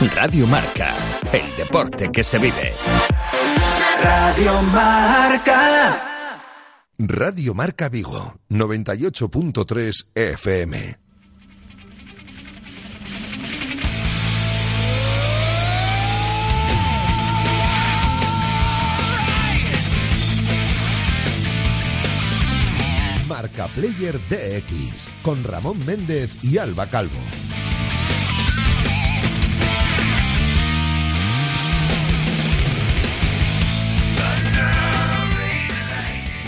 Radio Marca, el deporte que se vive. Radio Marca. Radio Marca Vigo, 98.3 FM. Marca Player DX, con Ramón Méndez y Alba Calvo.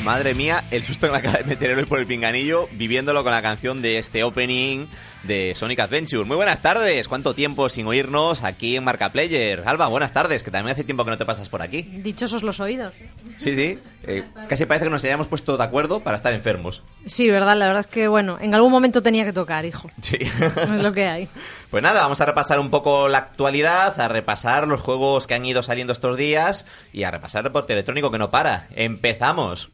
Madre mía, el susto que me acaba de meter hoy por el pinganillo, viviéndolo con la canción de este opening de Sonic Adventure. Muy buenas tardes, cuánto tiempo sin oírnos aquí en Marca Player. Alba, buenas tardes, que también hace tiempo que no te pasas por aquí. Dichosos los oídos. Sí, sí, eh, casi parece que nos hayamos puesto de acuerdo para estar enfermos. Sí, verdad, la verdad es que, bueno, en algún momento tenía que tocar, hijo. Sí. Es lo que hay. Pues nada, vamos a repasar un poco la actualidad, a repasar los juegos que han ido saliendo estos días y a repasar el reporte electrónico que no para. ¡Empezamos!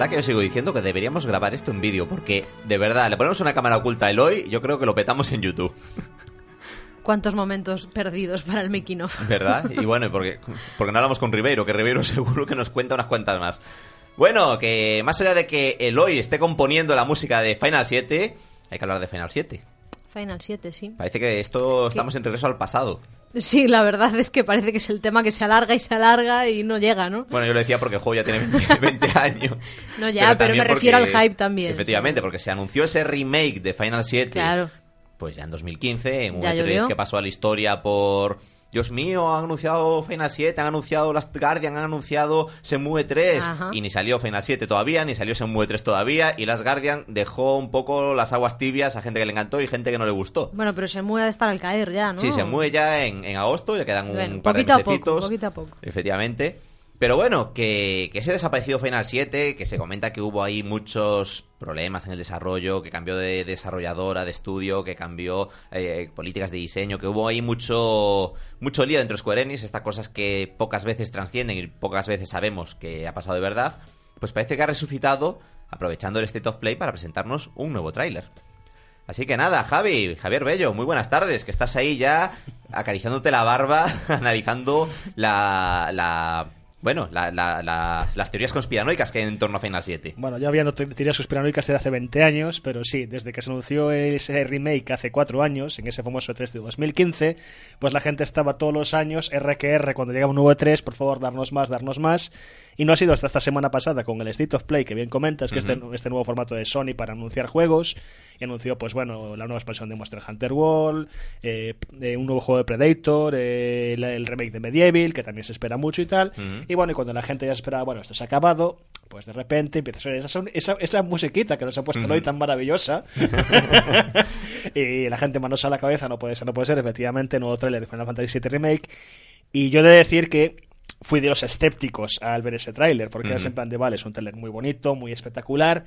Verdad que yo sigo diciendo que deberíamos grabar esto en vídeo, porque de verdad, le ponemos una cámara oculta a Eloy, yo creo que lo petamos en YouTube. Cuántos momentos perdidos para el making of. ¿Verdad? Y bueno, porque, porque no hablamos con Ribeiro, que Ribeiro seguro que nos cuenta unas cuantas más. Bueno, que más allá de que Eloy esté componiendo la música de Final 7, hay que hablar de Final 7. Final 7, sí. Parece que esto estamos en regreso al pasado. Sí, la verdad es que parece que es el tema que se alarga y se alarga y no llega, ¿no? Bueno, yo lo decía porque el juego ya tiene 20, 20 años. No, ya, pero, me refiero porque- al hype también. Efectivamente, porque se anunció ese remake de Final 7. Claro. Pues ya en 2015, en un Ya E3 llovió. que pasó a la historia por... Dios mío, han anunciado Final 7, han anunciado Last Guardian, han anunciado Shenmue 3 Ajá. y ni salió Final 7 todavía, ni salió Shenmue 3 todavía y Last Guardian dejó un poco las aguas tibias a gente que le encantó y gente que no le gustó. Bueno, pero se mueve de estar al caer ya, ¿no? Sí, Shenmue ya en, en agosto, ya quedan Bueno, un par de poquito a poco, poquito a poco. Efectivamente. Pero bueno, que, que ese desaparecido Final 7, que se comenta que hubo ahí muchos problemas en el desarrollo, que cambió de desarrolladora, de estudio, que cambió eh, políticas de diseño, que hubo ahí mucho, mucho lío dentro de Square Enix, estas cosas que pocas veces trascienden y pocas veces sabemos que ha pasado de verdad, pues parece que ha resucitado aprovechando el State of Play para presentarnos un nuevo tráiler. Así que nada, Javi, Javier Bello, muy buenas tardes, que estás ahí ya acariciándote la barba, analizando la, la bueno, la- la- la- las teorías conspiranoicas que hay en torno a Final 7. Bueno, ya había te- teorías conspiranoicas desde hace 20 años, pero sí, desde que se anunció ese remake hace 4 años, en ese famoso 3 de 2015, pues la gente estaba todos los años, RQR, cuando llegaba un nuevo 3, por favor, darnos más, darnos más. Y no ha sido hasta esta semana pasada con el State of Play, que bien comentas, que este, este nuevo formato de Sony para anunciar juegos. Y anunció, pues bueno, la nueva expansión de Monster Hunter World, eh, eh, un nuevo juego de Predator, eh, el, el remake de Medieval, que también se espera mucho y tal. Ujú. Y bueno, y cuando la gente ya esperaba, bueno, esto se ha acabado, pues de repente empieza a sonar esa, esa, esa musiquita que nos ha puesto hoy tan maravillosa. y la gente manos a la cabeza, no puede ser, no puede ser, efectivamente, nuevo trailer de Final Fantasy VII Remake. Y yo he de decir que fui de los escépticos al ver ese tráiler, porque Ujú. es en plan de, vale, es un tráiler muy bonito, muy espectacular,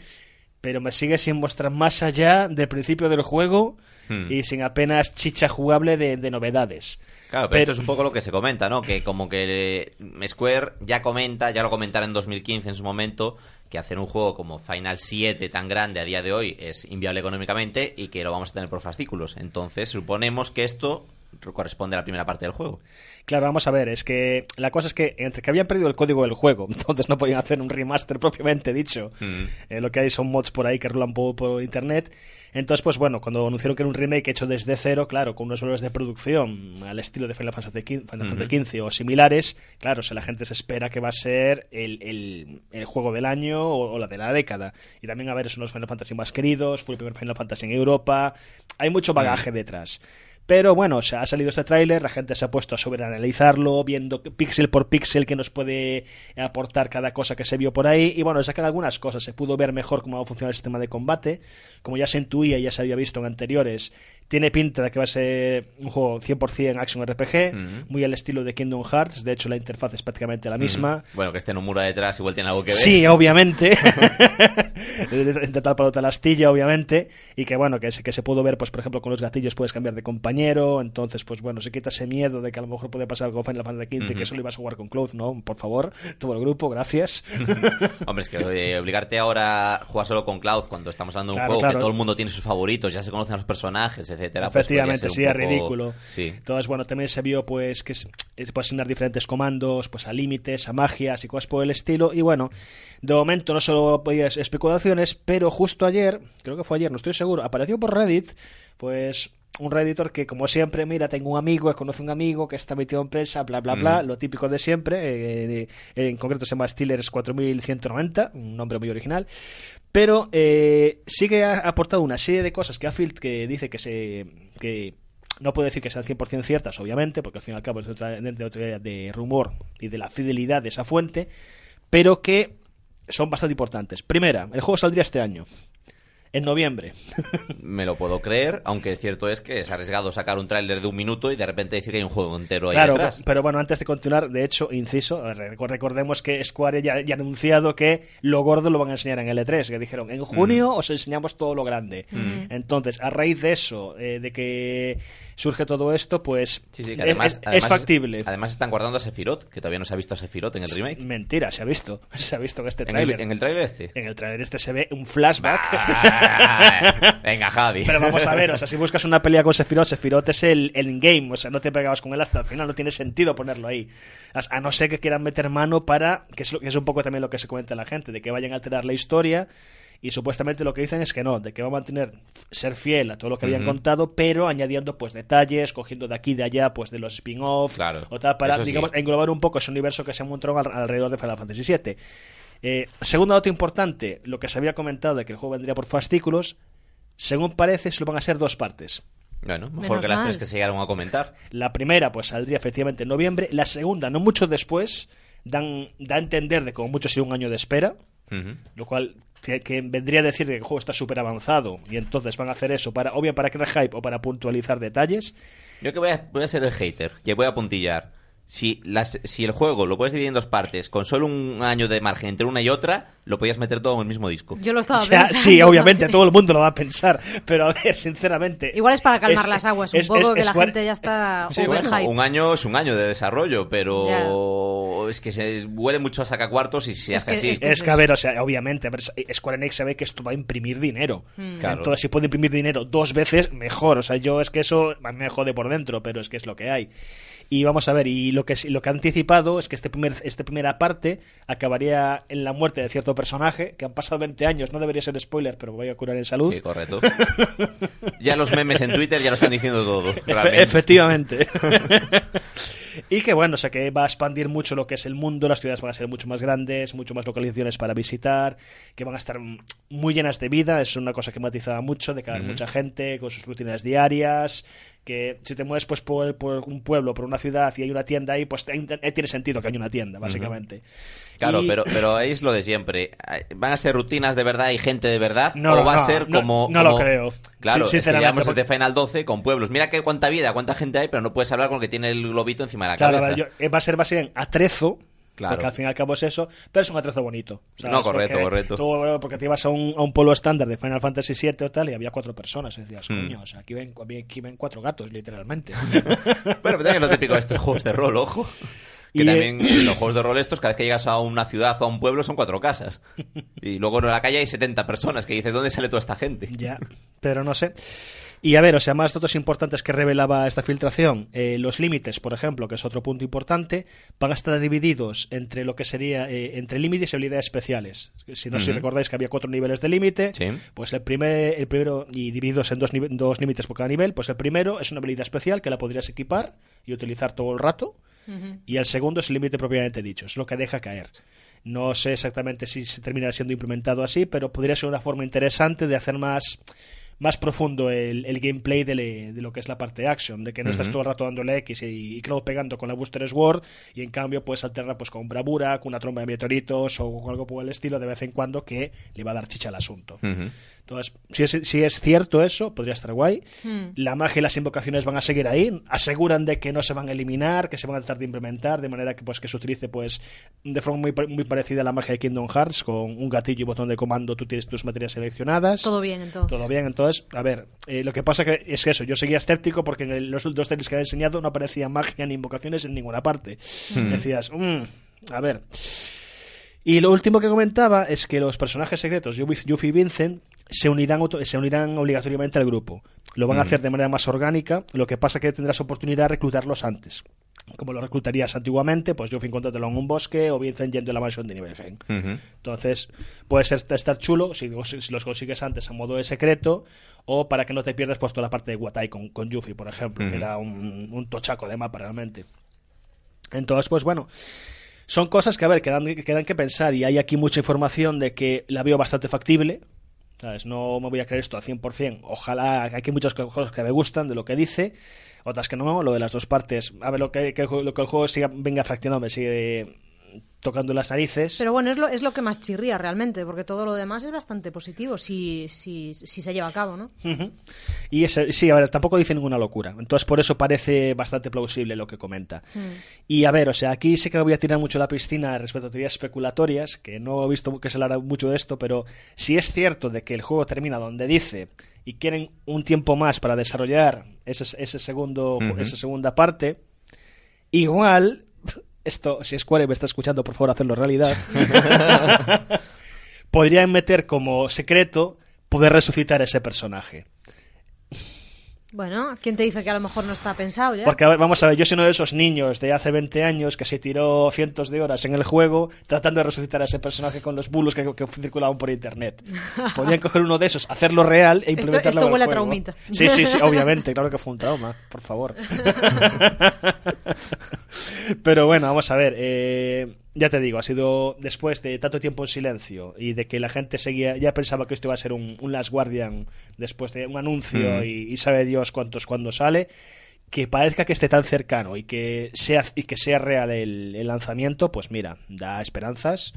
pero me sigue sin mostrar más allá del principio del juego Hmm. y sin apenas chicha jugable de, de novedades. Claro, pero, esto es un poco lo que se comenta, ¿no? Que como que eh, Square ya comenta, ya lo comentaron en 2015 en su momento, que hacer un juego como Final 7 tan grande a día de hoy es inviable económicamente y que lo vamos a tener por fascículos. Entonces suponemos que esto corresponde a la primera parte del juego. Claro, vamos a ver, es que la cosa es que entre que habían perdido el código del juego, entonces no podían hacer un remaster propiamente dicho, Mm. eh, lo que hay son mods por ahí que rulan por, por internet, entonces pues bueno, cuando anunciaron que era un remake hecho desde cero, claro, con unos valores de producción al estilo de Final Fantasy XV, Final. Fantasy XV o similares, claro, si la gente se espera que va a ser el, el- el juego del año o, o la de la década, y también a ver, son los Final Fantasy más queridos, fue el primer Final Fantasy en Europa, hay mucho bagaje detrás. Pero bueno, o sea, ha salido este tráiler, la gente se ha puesto a sobreanalizarlo, viendo píxel por píxel qué nos puede aportar cada cosa que se vio por ahí. Y bueno, sacan algunas cosas. Se pudo ver mejor cómo va a funcionar el sistema de combate. Como ya se intuía y ya se había visto en anteriores, tiene pinta de que va a ser un juego 100% action RPG, muy al estilo de Kingdom Hearts. De hecho, la interfaz es prácticamente la misma. Bueno, que esté en un muro detrás igual tiene algo que ver. Sí, obviamente. tal palo tal astilla, obviamente. Y que bueno, que se, que se pudo ver, pues por ejemplo, con los gatillos puedes cambiar de compañero. Entonces, pues bueno, se quita ese miedo de que a lo mejor puede pasar algo Final Fantasy XV, Ujú. que solo ibas a jugar con Cloud. No, por favor, todo el grupo, gracias. Hombre, es que obligarte ahora a jugar solo con Cloud cuando estamos hablando de un Claro, juego claro. que todo el mundo tiene sus favoritos, ya se conocen los personajes, etcétera. pues Efectivamente, ser un sí, es poco- ridículo. Sí. Entonces, bueno, también se vio pues que se se puede asignar diferentes comandos, pues a límites, a magias y cosas por el estilo. Y bueno, de momento no solo podías especulaciones, pero justo ayer, creo que fue ayer, no estoy seguro, apareció por Reddit, pues un redditor que como siempre, mira, tengo un amigo, conoce un amigo que está metido en prensa, bla, bla, bla, Mm. lo típico de siempre, eh, eh, en concreto se llama Steelers 4190, un nombre muy original, pero eh, sí que ha aportado una serie de cosas que ha fil- que dice que se que no puedo decir que sean 100% ciertas, obviamente, porque al fin y al cabo es otra, de, otra- de rumor y de la fidelidad de esa fuente, pero que son bastante importantes. Primera, el juego saldría este año, en noviembre. Me lo puedo creer, aunque cierto es que es arriesgado sacar un tráiler de un minuto y de repente decir que hay un juego entero ahí Claro, detrás. pero bueno, antes de continuar, de hecho, inciso, recu- recordemos que Square ya, ya ha anunciado que lo gordo lo van a enseñar en L3, que dijeron, en junio os enseñamos todo lo grande. Entonces, a raíz de eso, eh, de que surge todo esto, pues Sí, sí, que es- además, es, es además factible. Además están guardando a Sephiroth, que todavía no se ha visto a Sephiroth en el remake. Mentira, se ha visto, se ha visto en este ¿En el, tráiler. en el tráiler este? En el tráiler este se ve un flashback. Ah, Venga, Javi. Pero vamos a ver, o sea, si buscas una pelea con Sephiroth, Sephiroth es el, el in-game, o sea, no te pegabas con él hasta el final, no tiene sentido ponerlo ahí. A no ser que quieran meter mano para, que es, lo, que es un poco también lo que se comenta la gente, de que vayan a alterar la historia, y supuestamente lo que dicen es que no, de que va a mantener, ser fiel a todo lo que habían contado, pero añadiendo pues detalles, cogiendo de aquí y de allá, pues de los spin-off, Claro, o tal, para, sí. digamos, englobar un poco ese universo que se montó al- alrededor de Final Fantasy VII. Eh, segundo dato importante, lo que se había comentado de que el juego vendría por fascículos, según parece, solo van a ser dos partes. Bueno, mejor Menos que las mal. tres que se llegaron a comentar. La primera, pues saldría efectivamente en noviembre. La segunda, no mucho después, dan, da a entender de como mucho ha sido un año de espera, lo cual que, que vendría a decir que el juego está súper avanzado y entonces van a hacer eso para, o bien para crear hype o para puntualizar detalles. Yo que voy a, voy a ser el hater y voy a puntillar. Si, las, si el juego lo puedes dividir en dos partes, con solo un año de margen entre una y otra, lo podías meter todo en el mismo disco. Yo lo estaba O sea, pensando. sí, obviamente todo el mundo lo va a pensar, pero a ver, sinceramente. Igual es para calmar es- las aguas un es- poco, es- que la gente ya está Sí, bueno, un año es un año de desarrollo, pero es que se huele mucho a sacacuartos y si Es hace que- así. es que- Es que, a ver, o sea, obviamente, a ver, Square Enix sabe que esto va a imprimir dinero. Mm. Claro. Entonces, si puede imprimir dinero dos veces, mejor. O sea, yo es que eso me jode por dentro, pero es que es lo que hay. Y vamos a ver, y lo que, lo que ha anticipado es que este primer, esta primera parte acabaría en la muerte de cierto personaje, que han pasado 20 años, no debería ser spoiler, pero voy a curar en salud. Sí, correcto. ya los memes en Twitter ya lo están diciendo todo. Realmente. efectivamente. y que bueno, o sea que va a expandir mucho lo que es el mundo, las ciudades van a ser mucho más grandes, mucho más localizaciones para visitar, que van a estar muy llenas de vida, es una cosa que matizaba mucho, de que mucha gente con sus rutinas diarias, que si te mueves pues por, por un pueblo, por una ciudad y hay una tienda ahí, pues eh, tiene sentido que haya una tienda, básicamente. Claro, Y- pero, es lo de siempre. ¿Van a ser rutinas de verdad y gente de verdad? No, ¿O va no, a ser como.? no lo como- creo. Claro, Sin- es que sinceramente, porque- desde Final 12 con pueblos. Mira que cuánta vida, cuánta gente hay, pero no puedes hablar con el que tiene el globito encima de la Claro, cabeza. yo- eh, va a ser básicamente atrezo. Claro. Porque al fin y al cabo es eso, pero es un atrezo bonito. No, correcto, Porque correcto. tú, porque te ibas a un, a un pueblo estándar de Final Fantasy VII o tal y había cuatro personas. Y decías, Hmm. coño, o sea, aquí ven, aquí ven cuatro gatos, literalmente. Bueno, pero también es lo típico de estos juegos de rol, ojo. Que Y, eh, también en los juegos de rol estos, cada vez que llegas a una ciudad o a un pueblo son cuatro casas. Y luego en la calle hay 70 personas que dices, ¿dónde sale toda esta gente? ya, pero no sé. Y a ver, o sea, más datos importantes que revelaba esta filtración. Eh, los límites, por ejemplo, que es otro punto importante, van a estar divididos entre lo que sería eh, entre límites y habilidades especiales. Si no sé si recordáis que había cuatro niveles de límite, Sí. pues el primer, el primero, y divididos en dos, dos límites por cada nivel, pues el primero es una habilidad especial que la podrías equipar y utilizar todo el rato. Y el segundo es el límite propiamente dicho, es lo que deja caer. No sé exactamente si se terminará siendo implementado así, pero podría ser una forma interesante de hacer más, más profundo el, el gameplay de, le- de lo que es la parte action, de que no estás todo el rato dándole X y, y claro, pegando con la Booster Sword y en cambio puedes alternar pues con bravura, con una tromba de meteoritos o con algo por el estilo de vez en cuando que le va a dar chicha al asunto. Entonces, si es, si es cierto eso, podría estar guay. Hmm. La magia y las invocaciones van a seguir ahí. Aseguran de que no se van a eliminar, que se van a tratar de implementar, de manera que pues que se utilice pues de forma muy, muy parecida a la magia de Kingdom Hearts, con un gatillo y botón de comando tú tienes tus materias seleccionadas. Todo bien, entonces. Todo bien, entonces, a ver, eh, lo que pasa que es que eso, yo seguía escéptico porque en el- los dos trailers que había enseñado no aparecía magia ni invocaciones en ninguna parte. Decías, "Mm, a ver. Y lo último que comentaba es que los personajes secretos, Yuffie y Vincent, se unirán, se unirán obligatoriamente al grupo. Lo van a hacer de manera más orgánica, lo que pasa que tendrás oportunidad de reclutarlos antes. Como lo reclutarías antiguamente, pues Yuffie encontrátelo en un bosque o Vincent yendo a la mansión de Nibelheim. Ujú. Entonces, puede ser estar chulo si, si los consigues antes a modo de secreto o para que no te pierdas pues toda la parte de Watai con, con Yuffie, por ejemplo, que era un, un tochaco de mapa realmente. Entonces, pues bueno, son cosas que, a ver, que dan, que dan que pensar y hay aquí mucha información de que la veo bastante factible. ¿Sabes? No me voy a creer esto al 100%. Ojalá, hay muchas cosas que me gustan de lo que dice, otras que no, lo de las dos partes. A ver, lo que, que lo que el juego siga, venga fraccionado, me sigue tocando las narices. Pero bueno, es lo, es lo que más chirría realmente, porque todo lo demás es bastante positivo si, si, si se lleva a cabo, ¿no? Y ese- sí, a ver, tampoco dice ninguna locura. Entonces, por eso parece bastante plausible lo que comenta. Y a ver, o sea, aquí sí que voy a tirar mucho la piscina respecto a teorías especulatorias, que no he visto que se hablara mucho de esto, pero si es cierto de que el juego termina donde dice y quieren un tiempo más para desarrollar ese, ese segundo, esa segunda parte, igual. Esto, si Square me está escuchando, por favor, hacerlo realidad. podrían meter como secreto poder resucitar ese personaje. Bueno, ¿quién te dice que a lo mejor no está pensado ya? Porque, a ver, vamos a ver, yo soy uno de esos niños de hace 20 años que se tiró cientos de horas en el juego tratando de resucitar a ese personaje con los bulos que, que circulaban por internet. Podrían coger uno de esos, hacerlo real e Esto- implementarlo esto en el huele a traumita. Sí, sí, sí, obviamente, claro que fue un trauma, por favor. Pero bueno, vamos a ver. eh, ya te digo, ha sido después de tanto tiempo en silencio y de que la gente seguía, ya pensaba que esto iba a ser un, un Last Guardian después de un anuncio Mm. y, y sabe Dios cuántos cuando sale, que parezca que esté tan cercano y que sea, y que sea real el, el lanzamiento, pues mira, da esperanzas.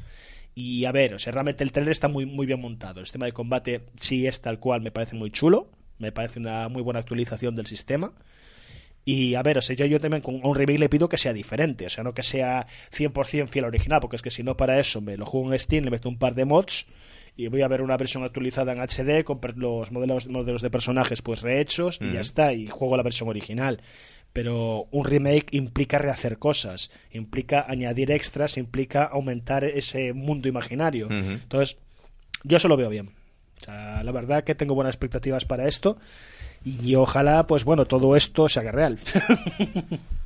Y a ver, o sea, realmente el trailer está muy, muy bien montado. El sistema de combate sí es tal cual, me parece muy chulo. Me parece una muy buena actualización del sistema. Y a ver, o sea, yo, yo también con un remake le pido que sea diferente, o sea, no que sea 100% fiel al original, porque es que si no para eso me lo juego en Steam, le meto un par de mods y voy a ver una versión actualizada en HD con los modelos, modelos de personajes pues rehechos y ya está, y juego la versión original. Pero un remake implica rehacer cosas, implica añadir extras, implica aumentar ese mundo imaginario. Entonces, yo eso lo veo bien. O sea, la verdad que tengo buenas expectativas para esto. Y ojalá, pues bueno, todo esto se haga real.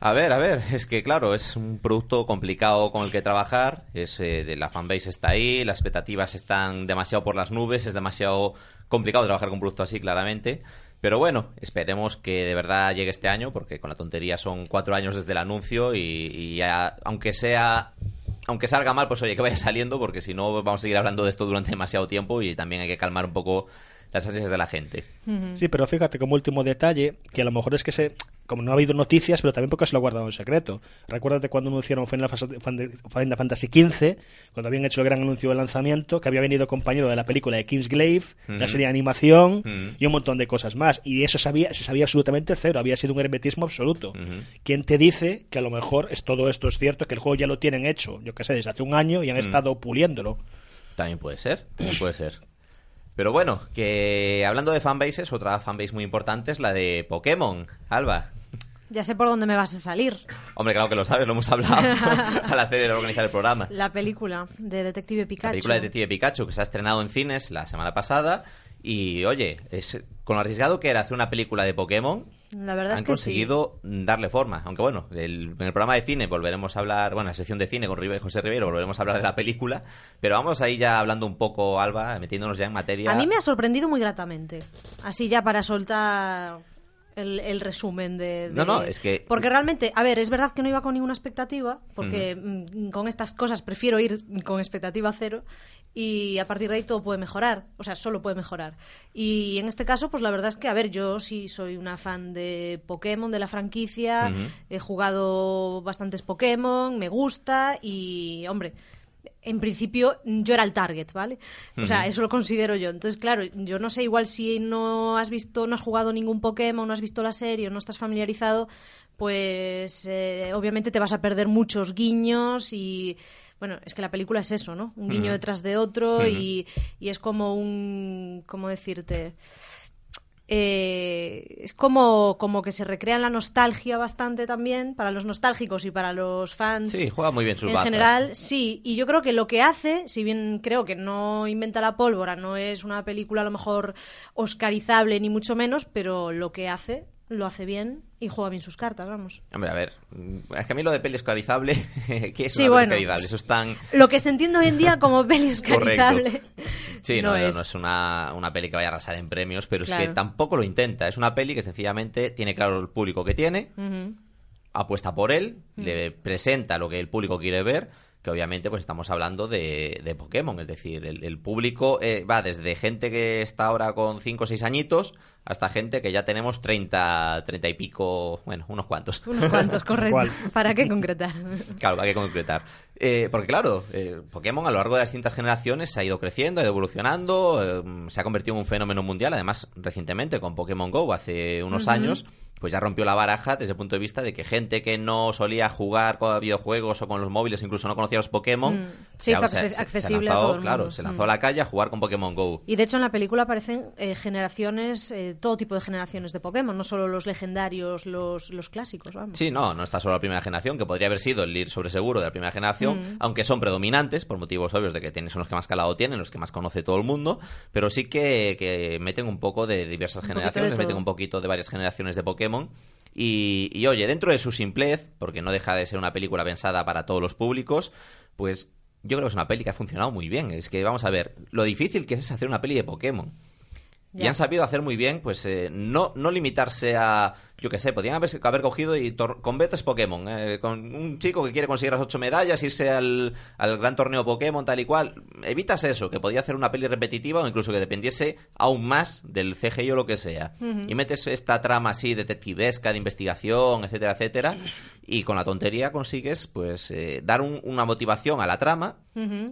A ver, a ver, es que claro, es un producto complicado con el que trabajar, es eh, de la fanbase está ahí, las expectativas están demasiado por las nubes, es demasiado complicado trabajar con un producto así, claramente. Pero bueno, esperemos que de verdad llegue este año, porque con la tontería son cuatro años desde el anuncio y, aunque sea, aunque salga mal, pues oye, que vaya saliendo, porque si no vamos a seguir hablando de esto durante demasiado tiempo y también hay que calmar un poco las ansias de la gente. Sí, pero fíjate como último detalle, que a lo mejor es que se, como no ha habido noticias, pero también porque se lo ha guardado en secreto. Recuérdate cuando anunciaron Final Fantasy XV, cuando habían hecho el gran anuncio del lanzamiento, que había venido compañero de la película de Kingsglaive, la serie de animación y un montón de cosas más. Y de eso sabía, se sabía absolutamente cero, había sido un hermetismo absoluto. ¿Quién te dice que a lo mejor es todo esto es cierto, que el juego ya lo tienen hecho, yo qué sé, desde hace un año y han estado puliéndolo? También puede ser, también puede ser. Pero bueno, que hablando de fanbases, otra fanbase muy importante es la de Pokémon. Alba. Ya sé por dónde me vas a salir. Hombre, claro que lo sabes, lo hemos hablado al hacer organizar el programa. La película de Detective Pikachu. La película de Detective Pikachu que se ha estrenado en cines la semana pasada Y oye, es con lo arriesgado que era hacer una película de Pokémon, La verdad han es que conseguido darle forma. Aunque bueno, el- en el programa de cine volveremos a hablar, bueno, en la sección de cine con José Rivero volveremos a hablar de la película, pero vamos ahí ya hablando un poco, Alba, metiéndonos ya en sí. materia. A mí me ha sorprendido muy gratamente. Así ya para soltar el, el resumen de, de- No, no, es que- Porque realmente, a ver, es verdad que no iba con ninguna expectativa, porque mm, con estas cosas prefiero ir con expectativa cero y a partir de ahí todo puede mejorar, o sea, solo puede mejorar. Y en este caso, pues la verdad es que, a ver, yo sí soy una fan de Pokémon, de la franquicia, he jugado bastantes Pokémon, me gusta y, hombre, en principio yo era el target, ¿vale? O sea, eso lo considero yo. Entonces, claro, yo no sé, igual si no has visto, no has jugado ningún Pokémon, no has visto la serie o no estás familiarizado, pues eh, obviamente te vas a perder muchos guiños y... Bueno, es que la película es eso, ¿no? Un guiño detrás de otro y, y es como un... ¿Cómo decirte? Eh, es como, como que se recrea la nostalgia bastante también para los nostálgicos y para los fans Sí, juega muy bien sus en bazas. general sí y yo creo que lo que hace si bien creo que no inventa la pólvora no es una película a lo mejor oscarizable ni mucho menos pero lo que hace lo hace bien y juega bien sus cartas vamos Hombre, a ver, mm, es que a mí lo de peli oscarizable, ¿qué es Sí, una peli bueno. oscarizable? Eso es tan... lo que se entiende hoy en día como peli oscarizable Sí, no, es. no es una, una peli que vaya a arrasar en premios, pero es que tampoco lo intenta. Es una peli que sencillamente tiene claro el público que tiene, apuesta por él, Mm. le presenta lo que el público quiere ver, que obviamente pues estamos hablando de, de Pokémon, es decir, el, el público eh, va desde gente que está ahora con 5 o 6 añitos hasta gente que ya tenemos 30, 30 y pico, bueno, unos cuantos. unos cuantos correcto para qué concretar Claro, hay que concretar. Eh, porque claro, eh, Pokémon a lo largo de las distintas generaciones se ha ido creciendo, ha ido evolucionando, eh, se ha convertido en un fenómeno mundial. Además, recientemente con Pokémon Go, hace unos años, pues ya rompió la baraja desde el punto de vista de que gente que no solía jugar con videojuegos o con los móviles, incluso no conocía los Pokémon, Mm. Se hizo acce- se accesible a lanzó, todo el claro, mundo. se lanzó Mm. a la calle a jugar con Pokémon Go. Y de hecho en la película aparecen eh, generaciones, eh, todo tipo de generaciones de Pokémon, no solo los legendarios, los, los clásicos, vamos. Sí, no, no está solo la primera generación, que podría haber sido el ir sobre seguro de la primera generación, Mm. aunque son predominantes, por motivos obvios de que tienen, son los que más calado tienen, los que más conoce todo el mundo, pero sí que, que meten un poco de diversas Un poquito de generaciones, todo. meten un poquito de varias generaciones de Pokémon. Y, y, oye, dentro de su simplez, porque no deja de ser una película pensada para todos los públicos, pues yo creo que es una peli que ha funcionado muy bien. Es que vamos a ver, lo difícil que es hacer una peli de Pokémon. Y Ya. han sabido hacer muy bien, pues eh, no, no limitarse a, yo qué sé, podrían haber, haber cogido y con betas Pokémon, eh, con un chico que quiere conseguir las ocho medallas, irse al, al gran torneo Pokémon, tal y cual. Evitas eso, que podía hacer una peli repetitiva o incluso que dependiese aún más del CGI o lo que sea. Y metes esta trama así detectivesca, de investigación, etcétera, etcétera, y con la tontería consigues, pues, eh, dar un- una motivación a la trama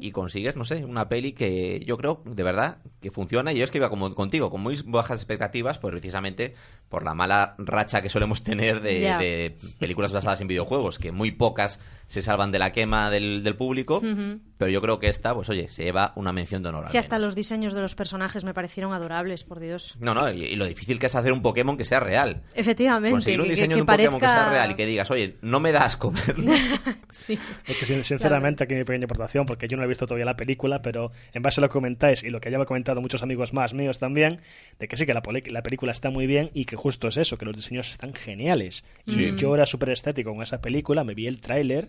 y consigues, no sé, una peli que yo creo, de verdad, que funciona. Y yo es que iba como contigo, con muy bajas expectativas, pues precisamente por la mala racha que solemos tener de, de películas basadas en videojuegos, que muy pocas se salvan de la quema del, del público. Pero yo creo que esta, pues oye, se lleva una mención de honor. al Sí, hasta los diseños de los personajes me parecieron adorables, por Dios. No, no, y, y lo difícil que es hacer un Pokémon que sea real. Efectivamente. Conseguir un que- diseño que de un Pokémon que sea real y que digas, oye, no me das comerlo. Sí. Es que sin- sinceramente aquí mi pequeña aportación, porque yo no he visto todavía la película, pero en base a lo que comentáis y lo que ya me han comentado muchos amigos más míos también, de que sí que la, la película está muy bien y que justo es eso, que los diseños están geniales. Y yo era súper estético con esa película, me vi el tráiler,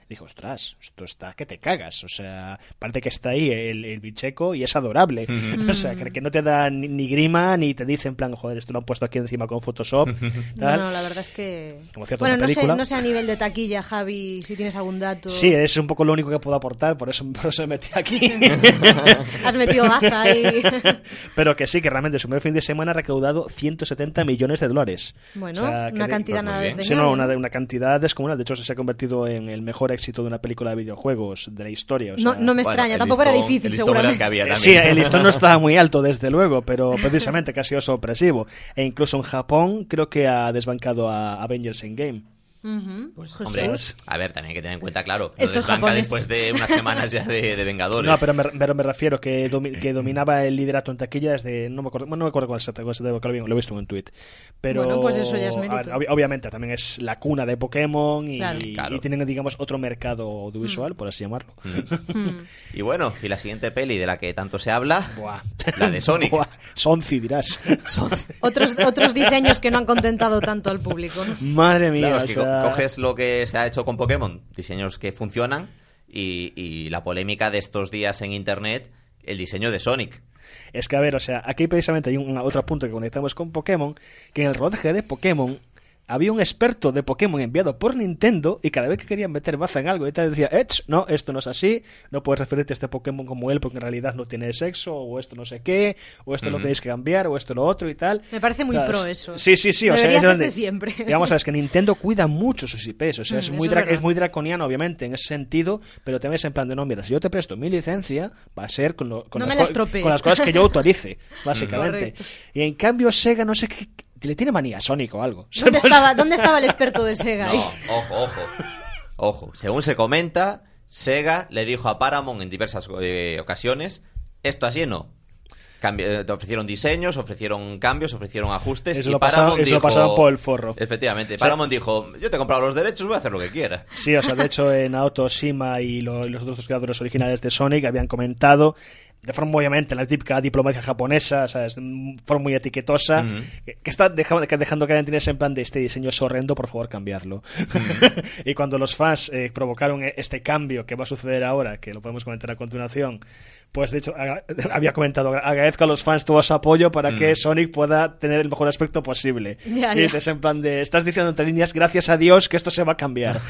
dije, ostras, esto está que te cagas. O sea, parece que está ahí el, el bicheco y es adorable. o sea, que, que no te da ni, ni grima ni te dice en plan, joder, esto lo han puesto aquí encima con Photoshop. No, tal. no, la verdad es que... Como cierta Bueno, no sé, no sé a nivel de taquilla, Javi, si tienes algún dato. Sí, es un poco lo único que puedo aportar, por eso, por eso me metí aquí. Has metido baza ahí. Pero que sí, que realmente su primer fin de semana ha recaudado 170 millones de dólares. Bueno, O sea, una de- cantidad pues muy nada desdeñable. Sí, no, una, una cantidad descomunal. De hecho, se ha convertido en el mejor éxito de una película de videojuegos de la historia. o No, sea- no me Bueno, extraña, tampoco era listón- difícil, el era seguramente. que había también. Sí, el listón no estaba muy alto, desde luego, pero precisamente que ha sido sorpresivo. E incluso en Japón creo que ha desbancado a Avengers Endgame. Pues, Jesús. Hombre, Pues- a ver, también hay que tener en cuenta, claro, es desbanca después de unas semanas ya de, de Vengadores. No, pero me, pero me refiero que, domi- que dominaba el liderato en taquilla desde. No me acuerdo, bueno, no me acuerdo cuál es el cuál es el- lo lo he visto en un tweet. Pero. Bueno, pues eso ya es ver, ob- obviamente también es la cuna de Pokémon y, Claro. Claro. y tienen, digamos, otro mercado audiovisual, por así llamarlo. Mm. Y bueno, y la siguiente peli de la que tanto se habla, Buah. la de Sonic. Buah. Sonzi, dirás. Otros, otros diseños que no han contentado tanto al público. ¿no? Madre mía. Claro, o que sea, coges lo que se ha hecho con Pokémon, diseños que funcionan, y, y la polémica de estos días en internet, el diseño de Sonic. Es que, a ver, o sea, aquí precisamente hay un otro punto que conectamos con Pokémon, que en el rodaje de Pokémon había un experto de Pokémon enviado por Nintendo y cada vez que querían meter baza en algo y tal decía, Ech, no, esto no es así, no puedes referirte a este Pokémon como él porque en realidad no tiene sexo, o esto no sé qué, o esto lo tenéis que cambiar, o esto lo otro y tal. Me parece muy O sea, pro es- eso. Sí, sí, sí. O sea, donde- siempre. Y vamos a ver, es que Nintendo cuida mucho sus IPs, o sea, Mm, es, muy es muy draconiano, obviamente, en ese sentido, pero también es en plan de, no, mira, si yo te presto mi licencia, va a ser con, lo- con No las, con cosas que yo autorice, básicamente. Y en cambio, Sega, no sé qué, le tiene manía a Sonic o algo. ¿Dónde Pues- estaba, ¿Dónde estaba el experto de Sega? ahí? No, ojo, ojo. Ojo, según se comenta, Sega le dijo a Paramount en diversas eh, ocasiones, esto así no. Eh, te ofrecieron diseños, ofrecieron cambios, ofrecieron ajustes. Eso y lo pasaron- Paramount eso lo dijo- pasaron por el forro. Efectivamente, sea- Paramount dijo, yo te he comprado los derechos, voy a hacer lo que quiera. Sí, o sea, de hecho en Naoto Shima y, lo- y los otros creadores originales de Sonic habían comentado, de forma obviamente la típica diplomacia japonesa, o sea, es de forma muy etiquetosa, que, que está dejando, que dejando que tienes en plan de este diseño es horrendo, por favor cambiarlo. y cuando los fans eh, provocaron e- este cambio que va a suceder ahora, que lo podemos comentar a continuación, pues de hecho había comentado, agradezco a los fans todo su apoyo para que Mm. Sonic pueda tener el mejor aspecto posible. Ya, y ya. dices en plan de, estás diciendo entre líneas, gracias a Dios que esto se va a cambiar.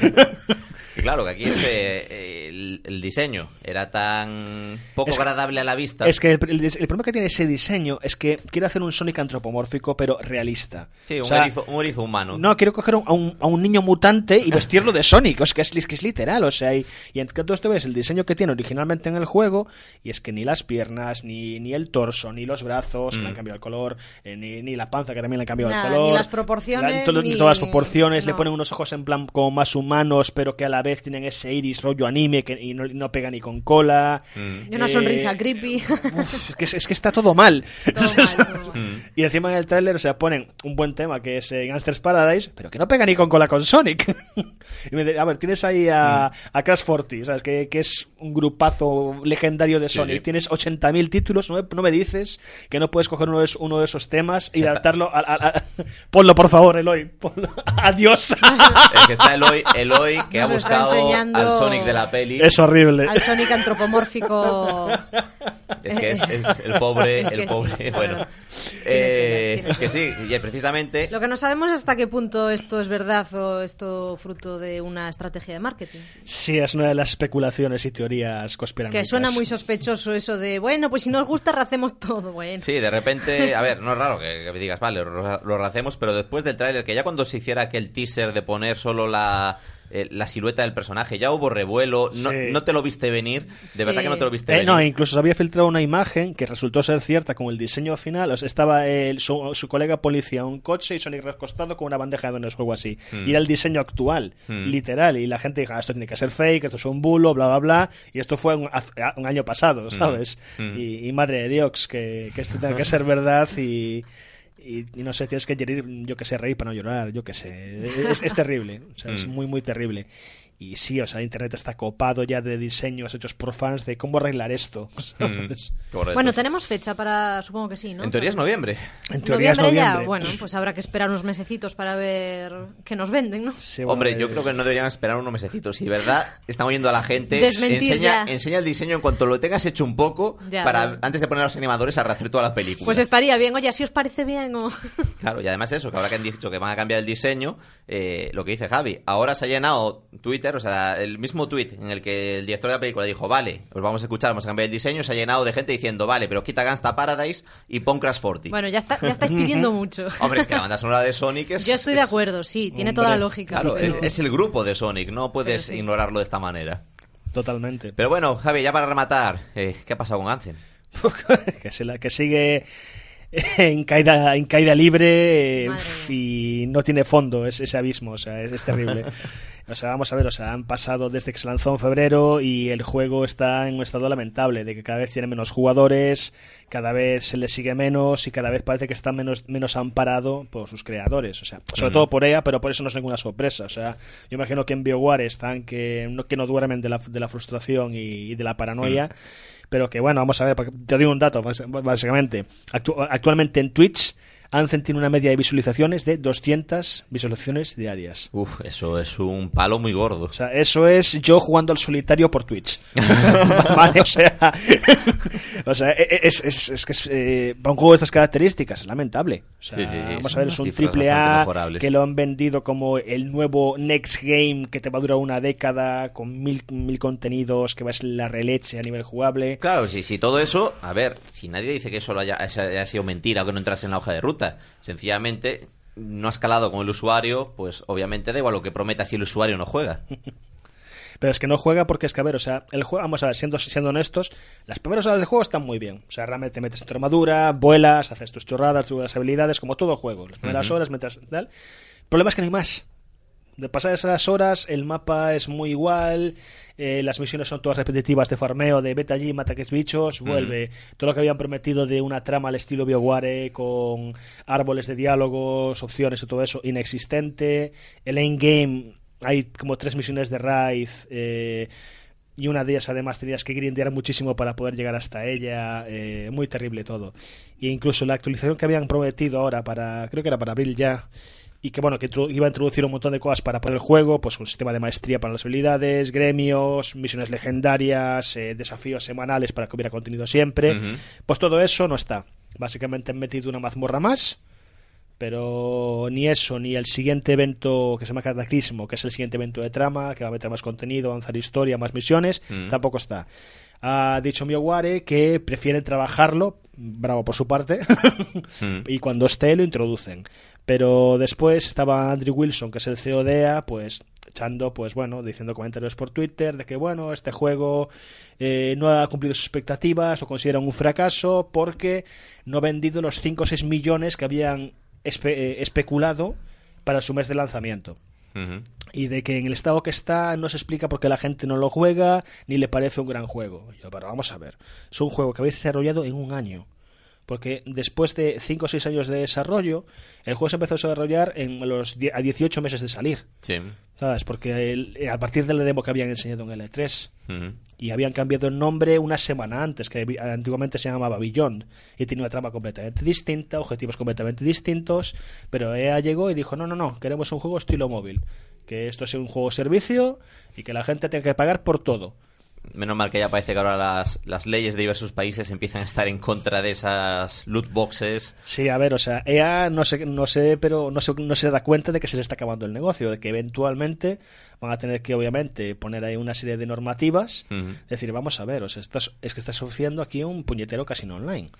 Y claro, que aquí este, el, el diseño era tan poco Es que- agradable a la vista. Es que el, el- el problema que tiene ese diseño es que quiere hacer un Sonic antropomórfico, pero realista. Sí, un, O sea, erizo, un erizo humano. No, quiero coger un- a, un, a un niño mutante y vestirlo de Sonic. O sea, que es, que es literal. O sea, y, y en todo esto ves el diseño que tiene originalmente en el juego. Y es que ni las piernas, ni, ni el torso, ni los brazos, que le han Mm. cambiado el color, eh, ni, ni la panza, que también le han cambiado Nada, el color. ni las proporciones, la- to- ni- todas las proporciones. Le no. ponen unos ojos en plan como más humanos, pero que a la vez tienen ese iris rollo anime que y no, no pega ni con cola. Mm. Y una Eh, sonrisa creepy. Uf, es, que, es que está todo mal. Todo mal, todo mal. Mm. y encima en el tráiler, o sea, ponen un buen tema que es eh, Gangster's Paradise, pero que no pega ni con cola con Sonic. y me dice, a ver, tienes ahí a, Mm. a Crash 40, ¿sabes? Que, que es un grupazo legendario de Sí, Sonic. sí. Tienes 80.000 títulos, no me, no me dices que no puedes coger uno de, es- uno de esos temas y Se está- adaptarlo a, a- a- Ponlo, por favor, Eloy. Ponlo. Adiós. Es que está Eloy, Eloy que ha Nos buscado enseñando- al Sonic de la peli. es horrible. Al Sonic antropomórfico. Es que es, es el pobre, Es que el pobre, bueno. Eh, Tiene que sí, y precisamente Lo que no sabemos es hasta qué punto esto es verdad o esto fruto de una estrategia de marketing. Sí, es una de las especulaciones y teorías conspiranoicas. Que suena muy sospechoso eso de, bueno, pues si nos gusta, racemos todo. Bueno, Sí, de repente, a ver, no es raro que, digas, vale, lo, lo hacemos, pero después del tráiler, que ya cuando se hiciera aquel teaser de poner solo la, eh, la silueta del personaje, ya hubo revuelo, no, Sí. no te lo viste venir, de verdad que no te lo viste Eh, venir. no, incluso se había filtrado una imagen que resultó ser cierta con el diseño final. O sea, estaba el- su, su colega policía en un coche y Sonic recostado con una bandeja de dones o algo así. Hmm. Y era el diseño actual, Hmm. literal. Y la gente dijo, "Ah, esto tiene que ser fake, esto es un bulo, bla, bla, bla. Y esto fue un, un año pasado, ¿sabes? Hmm. Y, y madre de Dios, que, que esto tenga que ser verdad y... Y, y no sé, tienes que llorar, yo que sé, reír para no llorar, yo que sé. Es, es terrible, o sea, es Mm. muy, muy terrible. Y sí, o sea, Internet está copado ya de diseños hechos por fans de cómo arreglar esto. Mm, bueno, tenemos fecha para, supongo que sí, ¿no? En teoría es noviembre. En teoría es ¿Noviembre ya? noviembre. Bueno, pues habrá que esperar unos mesecitos para ver qué nos venden, ¿no? Sí, bueno, Hombre, eh, yo creo que no deberían esperar unos mesecitos. Si de verdad están oyendo a la gente, enseña, enseña el diseño en cuanto lo tengas hecho un poco, Ya, para antes de poner a los animadores a rehacer toda la película. Pues estaría bien. Oye, si os parece bien o... Claro, y además eso, que ahora que han dicho que van a cambiar el diseño, eh, lo que dice Javi, ahora se ha llenado Twitter, o sea, el mismo tweet en el que el director de la película dijo, vale, os vamos a escuchar, vamos a cambiar el diseño, se ha llenado de gente diciendo, vale, pero quita Gangsta Paradise y pon Crash 40. Bueno, ya, está, ya estáis pidiendo mucho. Hombre, es que la banda sonora de Sonic es... Yo estoy de es- acuerdo, sí, tiene Hombre, toda la lógica. Claro, pero- es, es el grupo de Sonic, no puedes sí. ignorarlo de esta manera. Totalmente. Pero bueno, Javi, ya para rematar, eh, ¿qué ha pasado con Anthem? que, se la- que sigue en caída, en caída libre Madre y no tiene fondo ese, ese abismo, o sea, es, es terrible. O sea, vamos a ver, o sea, han pasado desde que se lanzó en febrero y el juego está en un estado lamentable, de que cada vez tiene menos jugadores, cada vez se le sigue menos y cada vez parece que está menos, menos amparado por sus creadores. O sea, sobre todo por ella, pero por eso no es ninguna sorpresa. O sea, yo imagino que en BioWare están que no, que no duermen de la, de la frustración y, y de la paranoia. Pero que bueno, vamos a ver, porque te digo un dato, básicamente. Actu- actualmente en Twitch, Anzen tiene una media de visualizaciones de 200 visualizaciones diarias. Uf, eso es un palo muy gordo. O sea, eso es yo jugando al solitario por Twitch. vale, o sea, o sea, e- e- es, es, es que es, eh, para un juego de estas características es lamentable. O sea, Sí, sí, sí, vamos a ver, es un triple A que lo han vendido como el nuevo Next Game que te va a durar una década con mil, mil contenidos que va a ser la releche a nivel jugable. Claro, si, si todo eso, a ver, si nadie dice que eso lo haya, haya sido mentira o que no entrase en la hoja de ruta, sencillamente no ha escalado con el usuario, pues obviamente da igual lo que prometa si el usuario no juega. Pero es que no juega porque es que, a ver, o sea, el juego, vamos a ver, siendo, siendo honestos, las primeras horas del juego están muy bien. O sea, realmente te metes en tu armadura, vuelas, haces tus chorradas, tus habilidades, como todo juego. Las primeras horas, mientras tal. El problema es que no hay más. De pasar esas horas, el mapa es muy igual, eh, las misiones son todas repetitivas de farmeo, de vete allí, mata que es bichos, vuelve. Todo lo que habían prometido de una trama al estilo BioWare con árboles de diálogos, opciones y todo eso, inexistente. El endgame, hay como tres misiones de raid, eh, y una de ellas además tenías que grindear muchísimo para poder llegar hasta ella, eh, muy terrible todo. E incluso la actualización que habían prometido ahora para, creo que era para abril ya, y que bueno, que iba a introducir un montón de cosas para poder el juego, pues un sistema de maestría para las habilidades, gremios, misiones legendarias, eh, desafíos semanales para que hubiera contenido siempre. Pues todo eso no está. Básicamente han metido una mazmorra más, pero ni eso, ni el siguiente evento que se llama Cataclismo, que es el siguiente evento de trama, que va a meter más contenido, avanzar historia, más misiones, tampoco está. Ha dicho BioWare que prefieren trabajarlo, bravo por su parte, y cuando esté lo introducen. Pero después estaba Andrew Wilson, que es el CEO de EA, pues echando, pues bueno, diciendo comentarios por Twitter de que, bueno, este juego eh, no ha cumplido sus expectativas o consideran un fracaso porque no ha vendido los 5 o 6 millones que habían espe- eh, especulado para su mes de lanzamiento y de que en el estado que está no se explica por qué la gente no lo juega ni le parece un gran juego. Yo, pero vamos a ver, es un juego que habéis desarrollado en un año. Porque después de 5 o 6 años de desarrollo, el juego se empezó a desarrollar en los a 18 meses de salir. Sí. ¿Sabes? Porque el- eh, a partir de la demo que habían enseñado en el E3 Ujú. y habían cambiado el nombre una semana antes, que antiguamente se llamaba Beyond, y tenía una trama completamente distinta, objetivos completamente distintos, pero EA llegó y dijo, no, no, no, queremos un juego estilo móvil, que esto sea un juego servicio y que la gente tenga que pagar por todo. Menos mal que ya parece que ahora las, las leyes de diversos países empiezan a estar en contra de esas loot boxes. Sí, a ver, o sea, EA no sé, no sé, pero no se, no se da cuenta de que se le está acabando el negocio, de que eventualmente van a tener que, obviamente, poner ahí una serie de normativas. Decir, vamos a ver, o sea, estás, es que estás ofreciendo aquí un puñetero casino online.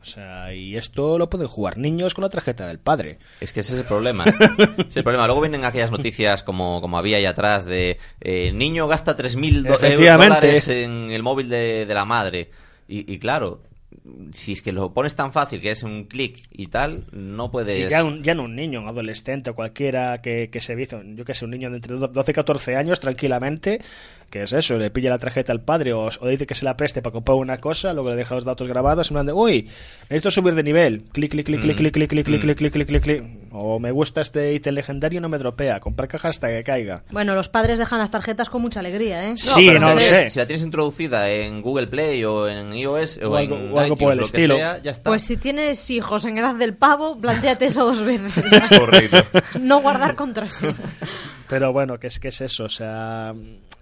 O sea, y esto lo pueden jugar niños con la tarjeta del padre. Es que ese es el problema. Es el problema. Luego vienen aquellas noticias como, como había ahí atrás de eh, niño gasta 3.000 do- Efectivamente. dólares en el móvil de, de la madre. Y, y claro, si es que lo pones tan fácil que es un clic y tal, no puedes... Ya, un, un niño, un adolescente o cualquiera que, que se vizo, yo que sé, un niño de entre 12 y 14 años, tranquilamente, que es eso, le pilla la tarjeta al padre o, o dice que se la preste para comprar una cosa, luego le deja los datos grabados y me de, uy, necesito subir de nivel, clic, clic, clic, clic, Mm. clic, clic, clic, clic, Mm. clic, clic, clic, clic, clic, o me gusta este ítem legendario y no me dropea, comprar caja hasta que caiga. Bueno, los padres dejan las tarjetas con mucha alegría, ¿eh? No, Sí, pero no si lo la sé. tienes- Si la tienes introducida en Google Play o en iOS o, O algo- en o algo por el lo que estilo. sea, ya está. Pues si tienes hijos en edad del pavo, planteate eso dos veces. Correcto. no guardar contraseña. Pero bueno, ¿qué es, qué es eso? O sea,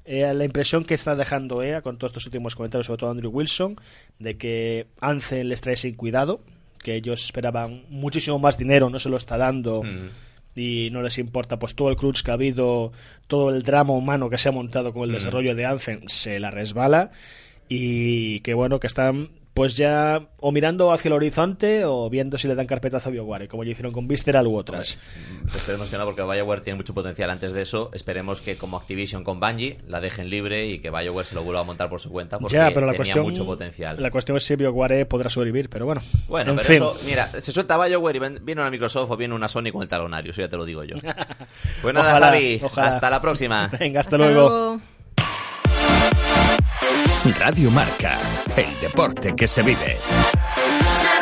eh, la impresión que está dejando EA con todos estos últimos comentarios, sobre todo Andrew Wilson, de que Anzen les trae sin cuidado, que ellos esperaban muchísimo más dinero, no se lo está dando. Mm. Y no les importa, pues todo el crunch que ha habido, todo el drama humano que se ha montado con el Mm. desarrollo de Anzen, se la resbala. Y que bueno, que están pues ya o mirando hacia el horizonte o viendo si le dan carpetazo a BioWare, como ya hicieron con Visceral u otras. Pues esperemos que no, porque BioWare tiene mucho potencial antes de eso. Esperemos que como Activision con Bungie la dejen libre y que BioWare se lo vuelva a montar por su cuenta porque ya, pero la tenía cuestión, mucho potencial. La cuestión es si BioWare podrá sobrevivir, pero bueno. Bueno, en pero fin. eso, mira, se suelta BioWare y ven- viene una Microsoft o viene una Sony con el talonario, eso ya te lo digo yo. Pues nada, Ojalá, Javi, ojalá. hasta la próxima. Venga, hasta, Hasta luego. luego. Radio Marca, el deporte que se vive.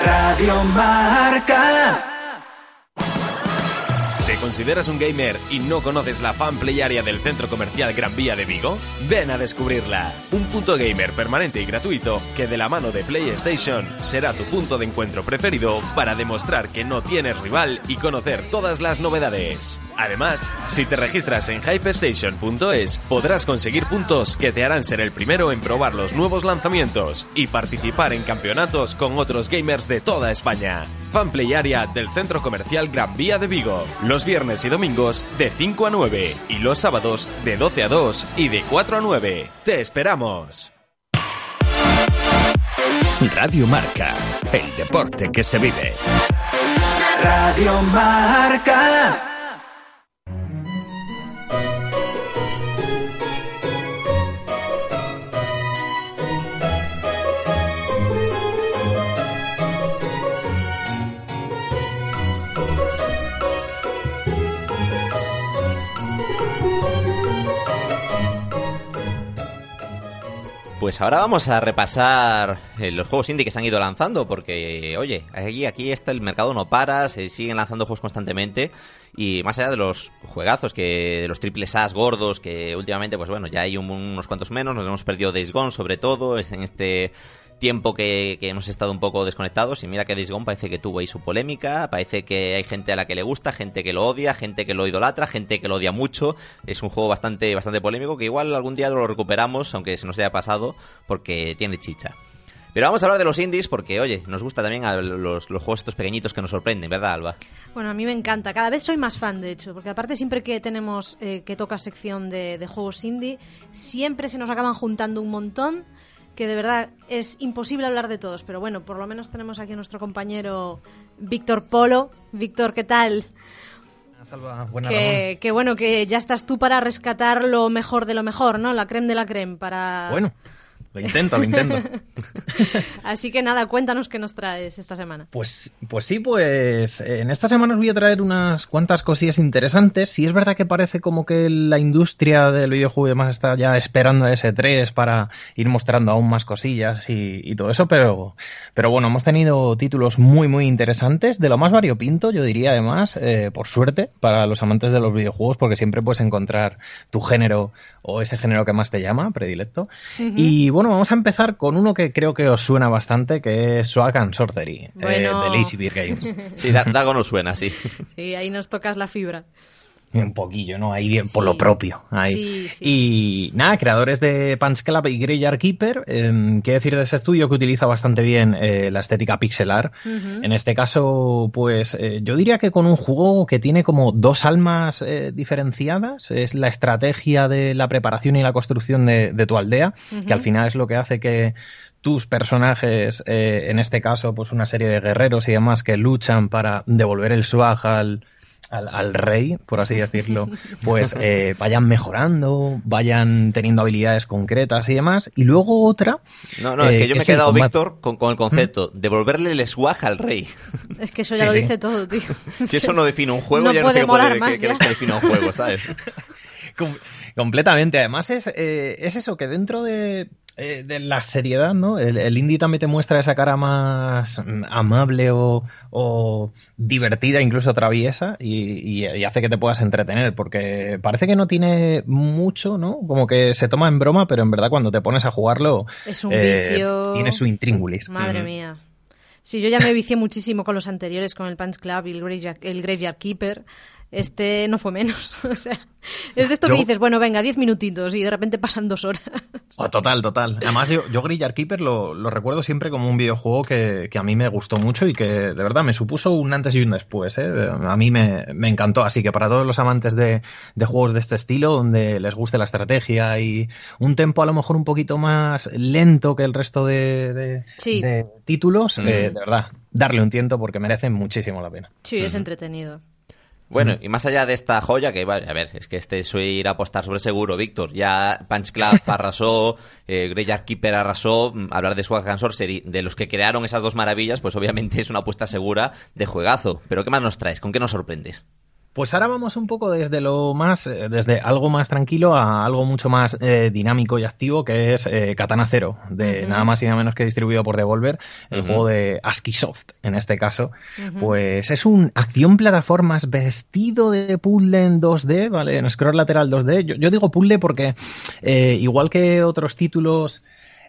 Radio Marca. ¿Te consideras un gamer y no conoces la fan play area del centro comercial Gran Vía de Vigo? Ven a descubrirla. Un punto gamer permanente y gratuito que de la mano de PlayStation será tu punto de encuentro preferido para demostrar que no tienes rival y conocer todas las novedades. Además, si te registras en hypestation.es podrás conseguir puntos que te harán ser el primero en probar los nuevos lanzamientos y participar en campeonatos con otros gamers de toda España. Fanplay Area del Centro Comercial Gran Vía de Vigo. Los viernes y domingos de 5 a 9 y los sábados de 12 a 2 y de 4 a 9. ¡Te esperamos! Radio Marca, el deporte que se vive. Radio Marca. Pues ahora vamos a repasar eh, los juegos indie que se han ido lanzando, porque, oye, aquí, aquí está el mercado no para, se siguen lanzando juegos constantemente, y más allá de los juegazos, que los triples As gordos, que últimamente, pues bueno, ya hay un- unos cuantos menos, nos hemos perdido Days Gone sobre todo, es en este tiempo que, que hemos estado un poco desconectados, y mira que Days Gone parece que tuvo ahí su polémica, parece que hay gente a la que le gusta, gente que lo odia, gente que lo idolatra, gente que lo odia mucho, es un juego bastante, bastante polémico, que igual algún día lo recuperamos, aunque se nos haya pasado, porque tiene chicha. Pero vamos a hablar de los indies porque, oye, nos gusta también a los, los juegos estos pequeñitos que nos sorprenden, ¿verdad, Alba? Bueno, a mí me encanta. Cada vez soy más fan, de hecho, porque aparte siempre que tenemos eh, que toca sección de, de juegos indie, siempre se nos acaban juntando un montón que de verdad es imposible hablar de todos. Pero bueno, por lo menos tenemos aquí a nuestro compañero Víctor Polo. Víctor, ¿qué tal? Salva, buena. Que, que bueno, que ya estás tú para rescatar lo mejor de lo mejor, ¿no? La creme de la creme para... Bueno, lo intento, lo intento. Así que nada, cuéntanos qué nos traes esta semana. Pues, pues sí, pues eh, en esta semana os voy a traer unas cuantas cosillas interesantes. Sí es verdad que parece como que la industria del videojuego y demás está ya esperando a S3 para ir mostrando aún más cosillas y, y todo eso, pero, pero bueno, hemos tenido títulos muy, muy interesantes, de lo más variopinto, yo diría además, eh, por suerte, para los amantes de los videojuegos, porque siempre puedes encontrar tu género o ese género que más te llama, predilecto. Y bueno, vamos a empezar con uno que creo que os suena bastante, que es Swag and Sorcery, eh, Bueno. de Lazy Beer Games. Sí, Da- Dago nos suena, sí. Sí, ahí nos tocas la fibra. Un poquillo, ¿no? Ahí bien, por lo propio. Ahí. Sí, sí. Y nada, creadores de Punch Club y Graveyard Keeper. Eh, ¿Qué decir de ese estudio que utiliza bastante bien eh, la estética pixelar? En este caso, pues eh, yo diría que con un juego que tiene como dos almas eh, diferenciadas. Es la estrategia de la preparación y la construcción de, de tu aldea, que al final es lo que hace que tus personajes, en este caso, pues una serie de guerreros y demás que luchan para devolver el swag al, al, al rey, por así decirlo, pues eh, vayan mejorando, vayan teniendo habilidades concretas y demás. Y luego otra. No, no, es eh, que yo me he quedado. Víctor, con, con el concepto, devolverle el swag al rey. Es que eso ya Sí, lo sí. dice todo, tío. Si eso no define un juego, No ya no sé qué puede- más ya. qué define un juego, ¿sabes? Com- completamente. Además es, eh, es eso, que dentro de, eh, de la seriedad, ¿no? El, el indie también te muestra esa cara más mm, amable o, o divertida, incluso traviesa, y, y- y hace que te puedas entretener, porque parece que no tiene mucho, ¿no? Como que se toma en broma, pero en verdad cuando te pones a jugarlo, Es un eh, vicio. tiene su intríngulis. Madre Mm. mía. Sí, yo ya me vicié muchísimo con los anteriores, con el Punch Club y el Graveyard, el Graveyard Keeper. Este no fue menos. o sea, es de esto Yo- que dices, bueno, venga, diez minutitos y de repente pasan dos horas. Oh, total, total. Además, yo, yo Grillar Keeper lo, lo recuerdo siempre como un videojuego que, que a mí me gustó mucho y que de verdad me supuso un antes y un después. ¿eh? A mí me, me encantó. Así que para todos los amantes de, de juegos de este estilo, donde les guste la estrategia y un tempo a lo mejor un poquito más lento que el resto de, de- Sí. de títulos, eh, de verdad, darle un tiento porque merecen muchísimo la pena. Sí, es entretenido. Bueno, y más allá de esta joya, que va- a ver, es que este es ir a apostar sobre seguro, Víctor. Ya Punch Club arrasó, eh, Graveyard Keeper arrasó, mm, hablar de Swag and Sorcery, de los que crearon esas dos maravillas, pues obviamente es una apuesta segura de juegazo. Pero ¿qué más nos traes? ¿Con qué nos sorprendes? Pues ahora vamos un poco desde lo más, eh, desde algo más tranquilo a algo mucho más eh, dinámico y activo, que es eh, Katana Zero, de nada más y nada menos que distribuido por Devolver, el juego de ASCII Soft, en este caso. Pues es un acción plataformas vestido de puzzle en 2D, ¿vale? En scroll lateral 2D. Yo, yo digo puzzle porque, eh, igual que otros títulos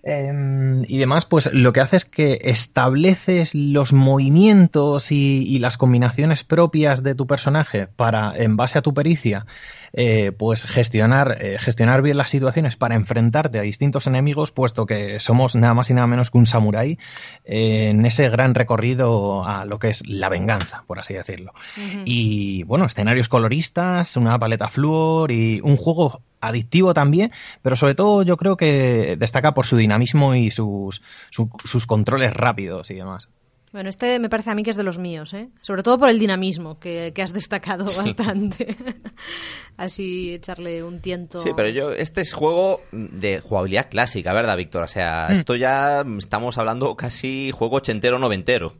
Em, y demás, pues lo que hace es que estableces los movimientos y, y las combinaciones propias de tu personaje para, en base a tu pericia, eh, pues gestionar, eh, gestionar bien las situaciones para enfrentarte a distintos enemigos, puesto que somos nada más y nada menos que un samurái eh, en ese gran recorrido a lo que es la venganza, por así decirlo. Y bueno, escenarios coloristas, una paleta flúor y un juego adictivo también, pero sobre todo yo creo que destaca por su dinamismo y sus, su- sus controles rápidos y demás. Bueno, este me parece a mí que es de los míos, ¿eh? Sobre todo por el dinamismo que, que has destacado bastante. Así echarle un tiento. Sí, pero yo, este es juego de jugabilidad clásica, ¿verdad, Víctor? O sea, Mm. esto ya estamos hablando casi juego ochentero, noventero.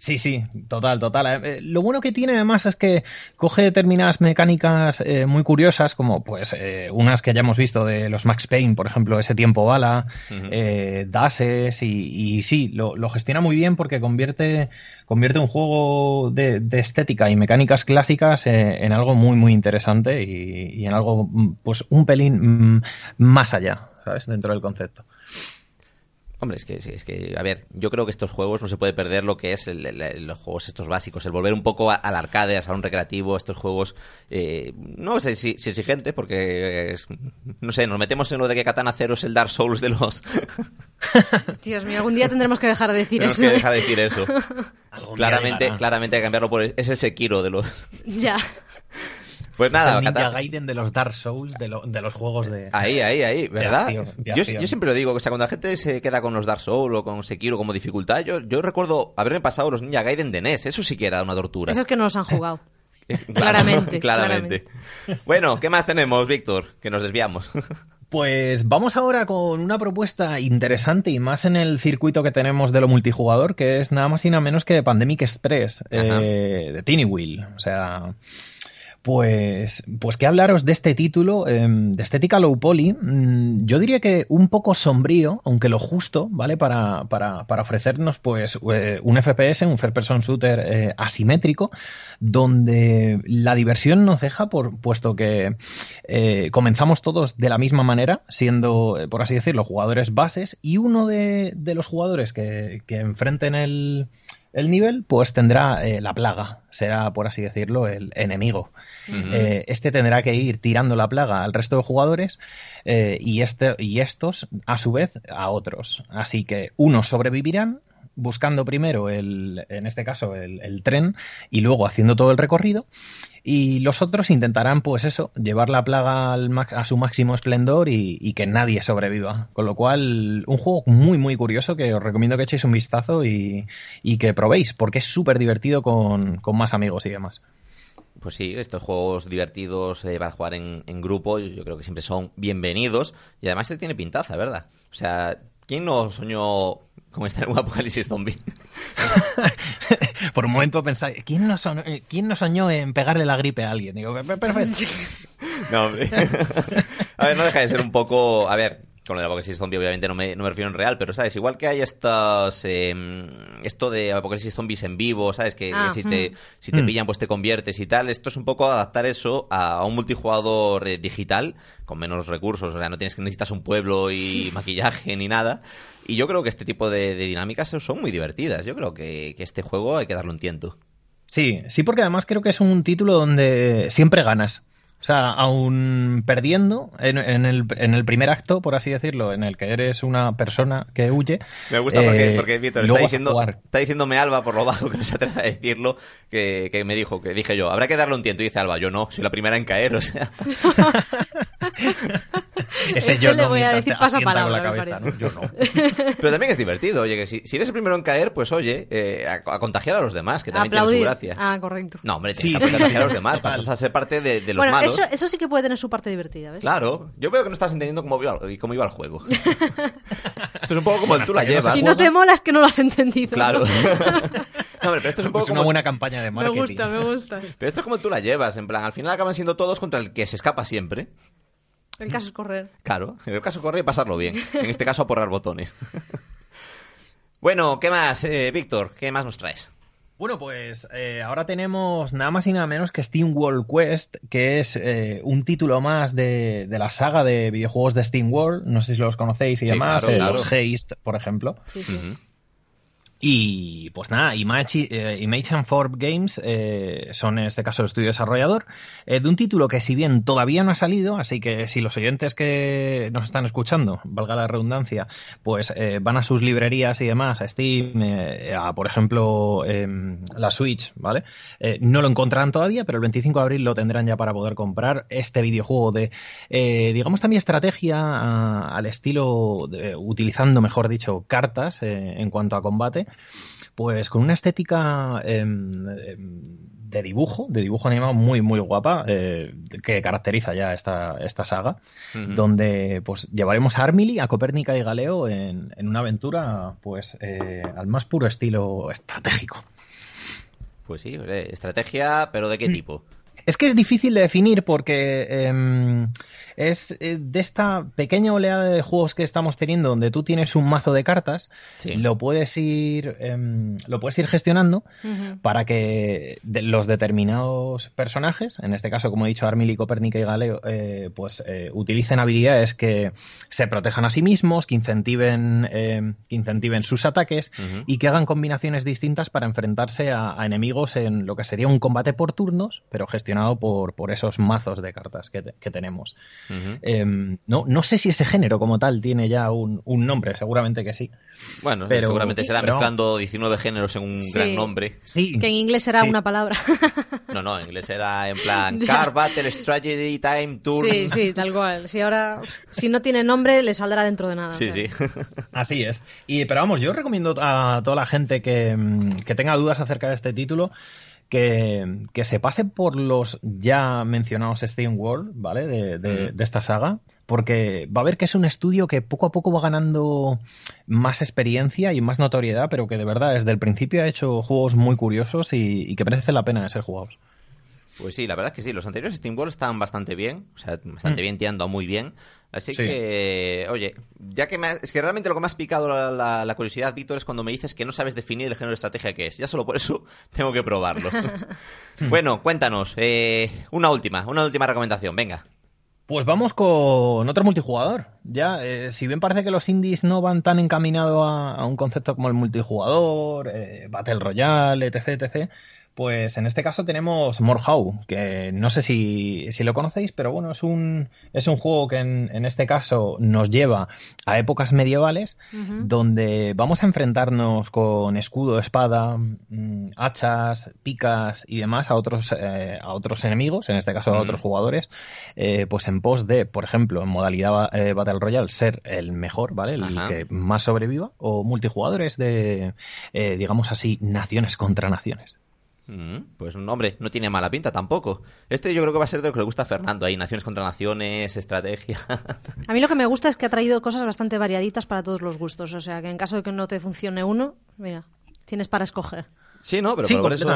Sí, sí, total, total. Eh, eh, lo bueno que tiene además es que coge determinadas mecánicas eh, muy curiosas, como pues eh, unas que ya hemos visto de los Max Payne, por ejemplo, ese tiempo bala, eh, dases, y, y sí, lo, lo gestiona muy bien porque convierte, convierte un juego de, de estética y mecánicas clásicas en algo muy, muy interesante y, y en algo, mm, pues, un pelín mm, más allá, ¿sabes? Dentro del concepto. Hombre, es que, sí, es que, a ver, yo creo que estos juegos no se puede perder lo que es el- el- los juegos estos básicos, el volver un poco a- al arcade, al salón recreativo, estos juegos, eh, no sé si, si exigente, porque, es- no sé, nos metemos en lo de que Katana Zero es el Dark Souls de los... Dios mío, algún día tendremos que dejar de decir eso. que ¿eh? dejar de decir eso. Claramente, claramente hay que cambiarlo por... Es el Sekiro de los... ya. Pues Es nada, el Ninja Katana- Gaiden de los Dark Souls, de, lo- de los juegos de... Ahí, ahí, ahí, ¿verdad? acción, de yo, acción. yo siempre lo digo, o sea, cuando la gente se queda con los Dark Souls o con Sekiro como dificultad, yo, yo recuerdo haberme pasado los Ninja Gaiden de NES, eso sí que era una tortura. Eso es que no los han jugado. Claro, claramente, claramente. Bueno, ¿qué más tenemos, Víctor? Que nos desviamos. Pues vamos ahora con una propuesta interesante y más en el circuito que tenemos de lo multijugador, que es nada más y nada menos que Pandemic Express, eh, de Tiny Wheel. O sea, pues, pues qué hablaros de este título, eh, de estética low poly. mm, yo diría que un poco sombrío, aunque lo justo, ¿vale? Para, para, para ofrecernos, pues, eh, un FPS, un First Person Shooter eh, asimétrico, donde la diversión nos deja, por, puesto que eh, comenzamos todos de la misma manera, siendo, por así decirlo, jugadores bases, y uno de, de los jugadores que, que enfrenten el, el nivel, pues tendrá eh, la plaga, será, por así decirlo, el enemigo. Eh, este tendrá que ir tirando la plaga al resto de jugadores eh, y, este, y estos, a su vez, a otros. Así que unos sobrevivirán buscando primero el, en este caso, el, el tren y luego haciendo todo el recorrido. Y los otros intentarán, pues eso, llevar la plaga al a su máximo esplendor y, que nadie sobreviva. Con lo cual, un juego muy, muy curioso que os recomiendo que echéis un vistazo y, y que probéis, porque es súper divertido con, con más amigos y demás. Pues sí, estos juegos divertidos eh, para jugar en, en grupo, yo creo que siempre son bienvenidos. Y además se tiene pintaza, ¿verdad? O sea, ¿quién no soñó con estar en un apocalipsis zombie? Por un momento pensáis, ¿quién no, soñó, eh, ¿quién no soñó en pegarle la gripe a alguien? Digo, "Per- perfecto. No, hombre. a ver, no deja de ser un poco. A ver, con lo del apocalipsis zombie, obviamente no me, no me refiero en real, pero sabes, igual que hay estas. eh, esto de apocalipsis zombies en vivo, ¿sabes? Que, Ah, que si te, mm. si te Mm. pillan, pues te conviertes y tal. Esto es un poco adaptar eso a, a un multijugador eh, digital con menos recursos. O sea, no tienes que necesitas un pueblo y maquillaje ni nada. Y yo creo que este tipo de, de dinámicas son muy divertidas. Yo creo que, que este juego hay que darle un tiento. Sí, sí, porque además creo que es un título donde siempre ganas. O sea, aún perdiendo en, en el, en el primer acto, por así decirlo, en el que eres una persona que huye. Me gusta porque, eh, porque Víctor está, diciendo, está diciéndome Alba por lo bajo que no se atreve a decirlo, que, que me dijo, que dije yo, habrá que darle un tiento. Y dice Alba, yo no, soy la primera en caer, o sea. Ese Este yo le no, voy a decir te asienta pasapalabra, con la me cabeza. Yo no. Pero también es divertido, oye, que si, si eres el primero en caer, pues oye, eh, a, a contagiar a los demás, que también Aplaudir. tiene su gracia. Ah, correcto. No, hombre, Sí, tienes sí. contagiar a los demás, pasas a ser parte de, de los bueno, malos. eso, eso sí que puede tener su parte divertida, ¿ves? Claro, yo veo que no estás entendiendo cómo iba, cómo iba el juego. Esto es un poco como el tú la llevas. Si no te mola es que no lo has entendido. Claro. ¿no? hombre, pero esto es un poco una como... buena campaña de me marketing. gusta, me gusta. Pero esto es como tú la llevas, en plan, al final acaban siendo todos contra el que se escapa siempre. El caso es correr. Claro, en el caso corre y pasarlo bien. En este caso, aporrar botones. bueno, ¿qué más, eh, Víctor? ¿Qué más nos traes? Bueno, pues eh, ahora tenemos nada más y nada menos que Steam World Quest, que es eh, un título más de, de la saga de videojuegos de Steam World. No sé si los conocéis y Sí, demás. claro, eh, claro. los Haste, por ejemplo. Sí, sí. Y pues nada, Image, eh, and Form Games eh, son en este caso el estudio desarrollador eh, de un título que si bien todavía no ha salido, así que si los oyentes que nos están escuchando, valga la redundancia, pues eh, van a sus librerías y demás, a Steam, eh, a por ejemplo em, la Switch, ¿vale? No lo encontrarán todavía, pero el 25 de abril lo tendrán ya para poder comprar este videojuego de, digamos también estrategia al estilo, utilizando mejor dicho, cartas en cuanto a combate pues con una estética em, em, de dibujo, de dibujo animado muy, muy guapa, eh, que caracteriza ya esta, esta saga, donde pues llevaremos a Armili, a Copérnica y Galeo en, en una aventura pues eh, al más puro estilo estratégico. Pues sí, estrategia, pero ¿de qué tipo? Es que es difícil de definir porque em, es eh, de esta pequeña oleada de juegos que estamos teniendo donde tú tienes un mazo de cartas, Sí. lo puedes ir em, lo puedes ir gestionando para que de- los determinados personajes, en este caso como he dicho Armili, Copérnica y Galeo, eh, pues eh, utilicen habilidades que se protejan a sí mismos, que incentiven, em, que incentiven sus ataques y que hagan combinaciones distintas para enfrentarse a, a enemigos en lo que sería un combate por turnos, pero gestionado por, por esos mazos de cartas que, te- que tenemos. Em, no, no sé si ese género como tal tiene ya un, un nombre, seguramente que sí. Bueno, pero- seguramente será pero- mezclando 19 géneros en un Sí. gran nombre. Sí, Que en inglés será Sí. una palabra. No, no, en inglés era en plan. Car Battle Strategy Time Tour. sí, sí, tal cual. Si ahora, si no tiene nombre, le saldrá dentro de nada. Sí, o sea. sí. Así es. Y, pero vamos, yo recomiendo a toda la gente que, que tenga dudas acerca de este título que, que se pase por los ya mencionados Steam World, ¿vale? De, de- de esta saga. Porque va a ver que es un estudio que poco a poco va ganando más experiencia y más notoriedad, pero que de verdad desde el principio ha hecho juegos muy curiosos y, y que merece la pena de ser jugados. Pues sí, la verdad es que sí, los anteriores Steam World estaban bastante bien, o sea, bastante Mm. bien tirando muy bien. Así Sí. que, oye, ya que me ha- es que realmente lo que me ha picado la, la- la curiosidad, Víctor, es cuando me dices que no sabes definir el género de estrategia que es. Ya solo por eso tengo que probarlo. bueno, cuéntanos, eh, una última, una última recomendación, venga. Pues vamos con otro multijugador. Ya, eh, si bien parece que los indies no van tan encaminados a, a un concepto como el multijugador, eh, Battle Royale, etc, etc, pues en este caso tenemos Morhau, que no sé si, si lo conocéis, pero bueno, es un, es un juego que en, en este caso nos lleva a épocas medievales, donde vamos a enfrentarnos con escudo, espada, mm, hachas, picas y demás a otros, eh, a otros enemigos, en este caso a otros jugadores, eh, pues en pos de, por ejemplo, en modalidad eh, Battle Royale, ser el mejor, ¿vale? El Ajá. que más sobreviva, o multijugadores de, eh, digamos así, naciones contra naciones. Mm, Pues hombre, no tiene mala pinta tampoco. Este yo creo que va a ser de lo que le gusta a Fernando, ahí, naciones contra naciones, estrategia. A mí lo que me gusta es que ha traído cosas bastante variaditas para todos los gustos. O sea, que en caso de que no te funcione uno, mira, tienes para escoger. Sí, no, pero Sí, por eso.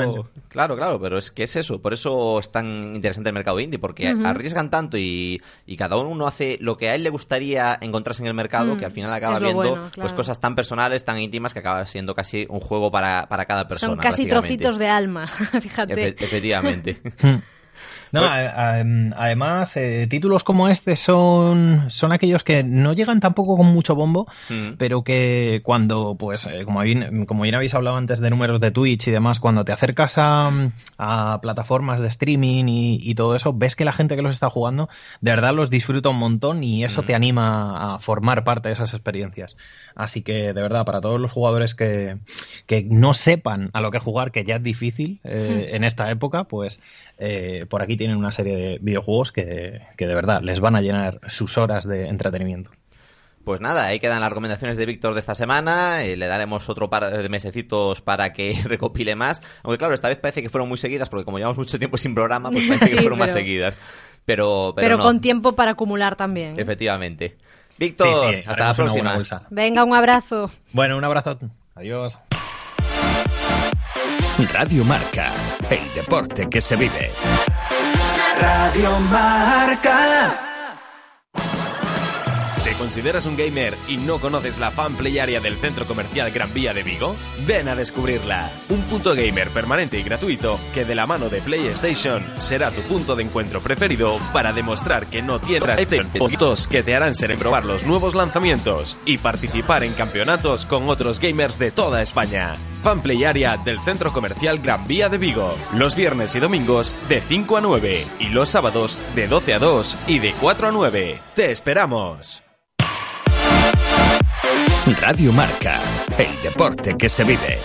Claro, claro, pero es que es eso. Por eso es tan interesante el mercado indie, porque arriesgan tanto y, y cada uno hace lo que a él le gustaría encontrarse en el mercado, Mm, que al final acaba viendo bueno, pues cosas tan personales, tan íntimas, que acaba siendo casi un juego para, para cada persona. Son casi trocitos de alma, fíjate. Efe- efectivamente. No, a- a- em, además, eh, títulos como este son, son aquellos que no llegan tampoco con mucho bombo, Mm. pero que cuando, pues, eh, como, bien, como bien habéis hablado antes de números de Twitch y demás, cuando te acercas a, a plataformas de streaming y, y todo eso, ves que la gente que los está jugando de verdad los disfruta un montón y eso te anima a formar parte de esas experiencias. Así que, de verdad, para todos los jugadores que, que no sepan a lo que jugar, que ya es difícil eh, en esta época, pues eh, por aquí tienen una serie de videojuegos que, que de verdad les van a llenar sus horas de entretenimiento. Pues nada, ahí quedan las recomendaciones de Víctor de esta semana. eh, le daremos otro par de mesecitos para que recopile más. Aunque claro, esta vez parece que fueron muy seguidas, porque como llevamos mucho tiempo sin programa, pues parece Sí, que fueron más seguidas. Pero, pero, Pero no, con tiempo para acumular también. efectivamente. Víctor, Sí, sí, hasta la próxima. Venga, un abrazo. Bueno, un abrazo. Adiós. Radio Marca, el deporte que se vive. Radio Marca. ¿Te consideras un gamer y no conoces la fan play area del Centro Comercial Gran Vía de Vigo? Ven a descubrirla. Un punto gamer permanente y gratuito que de la mano de PlayStation será tu punto de encuentro preferido para demostrar que no tienes puntos que te harán ser probar los nuevos lanzamientos y participar en campeonatos con otros gamers de toda España. Fan play area del Centro Comercial Gran Vía de Vigo. Los viernes y domingos de 5 a 9 y los sábados de 12 a 2 y de 4 a 9. ¡Te esperamos! Radio Marca, el deporte que se vive.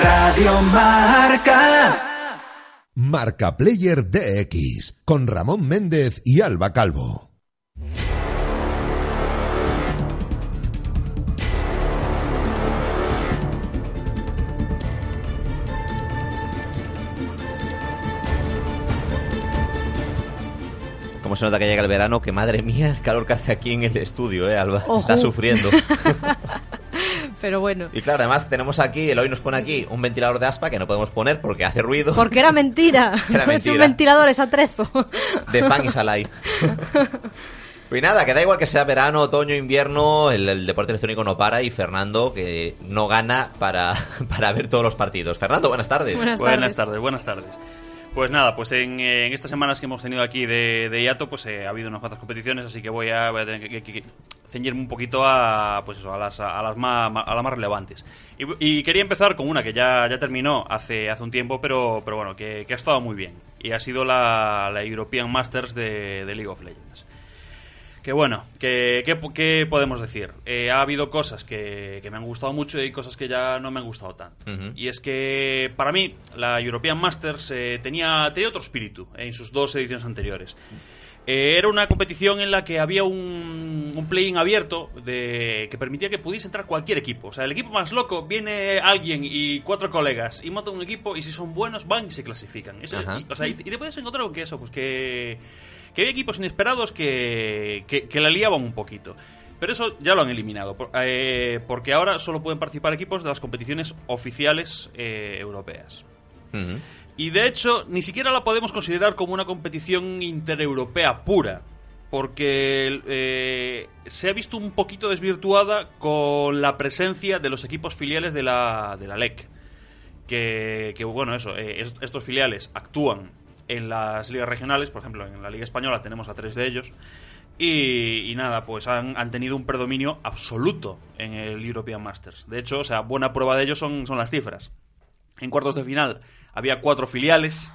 Radio Marca. Marca Player DX con Ramón Méndez y Alba Calvo. Como se nota que llega el verano, que madre mía, el calor que hace aquí en el estudio, ¿eh, Alba? Ojo. Está sufriendo. Pero bueno. y claro, además tenemos aquí, el hoy nos pone aquí un ventilador de aspa que no podemos poner porque hace ruido. Porque era mentira. Era No es un mentira. ventilador, es atrezo. de Fan y Salai. Pues nada, que da igual que sea verano, otoño, invierno, el, el deporte electrónico no para y Fernando que no gana para, para ver todos los partidos. Fernando, buenas tardes. Buenas Buenas tardes. tardes, buenas tardes. Pues nada, pues en, eh, en estas semanas que hemos tenido aquí de, de hiato, pues eh, ha habido unas cuantas competiciones, así que voy a, a tener que, que- que ceñirme un poquito a, pues eso, a las, a las, más, relevantes. Y, quería empezar con una que ya, ya terminó hace, hace un tiempo, pero, pero bueno, que, que ha estado muy bien. Y ha sido la, la European Masters de, de League of Legends. Que bueno, que, que- ¿qué podemos decir? Eh, ha habido cosas que, que me han gustado mucho y cosas que ya no me han gustado tanto. Y es que para mí la European Masters eh, tenía, tenía otro espíritu en sus dos ediciones anteriores. Eh, era una competición en la que había un, un play-in abierto de, que permitía que pudiese entrar cualquier equipo. O sea, el equipo más loco viene alguien y cuatro colegas y montan un equipo y si son buenos van y se clasifican. Eso- y, o sea, y, y te puedes encontrar con que eso, pues que, que había equipos inesperados que, que, que la liaban un poquito. Pero eso ya lo han eliminado, eh, porque ahora solo pueden participar equipos de las competiciones oficiales eh, europeas. Y de hecho, ni siquiera la podemos considerar como una competición intereuropea pura, porque eh, se ha visto un poquito desvirtuada con la presencia de los equipos filiales de la, de la LEC. Que, que, bueno, eso, est- estos filiales actúan en las ligas regionales, por ejemplo, en la Liga Española tenemos a tres de ellos. Y, nada, pues han, han tenido un predominio absoluto en el European Masters. De hecho, o sea, buena prueba de ello son, son las cifras. En cuartos de final había cuatro filiales,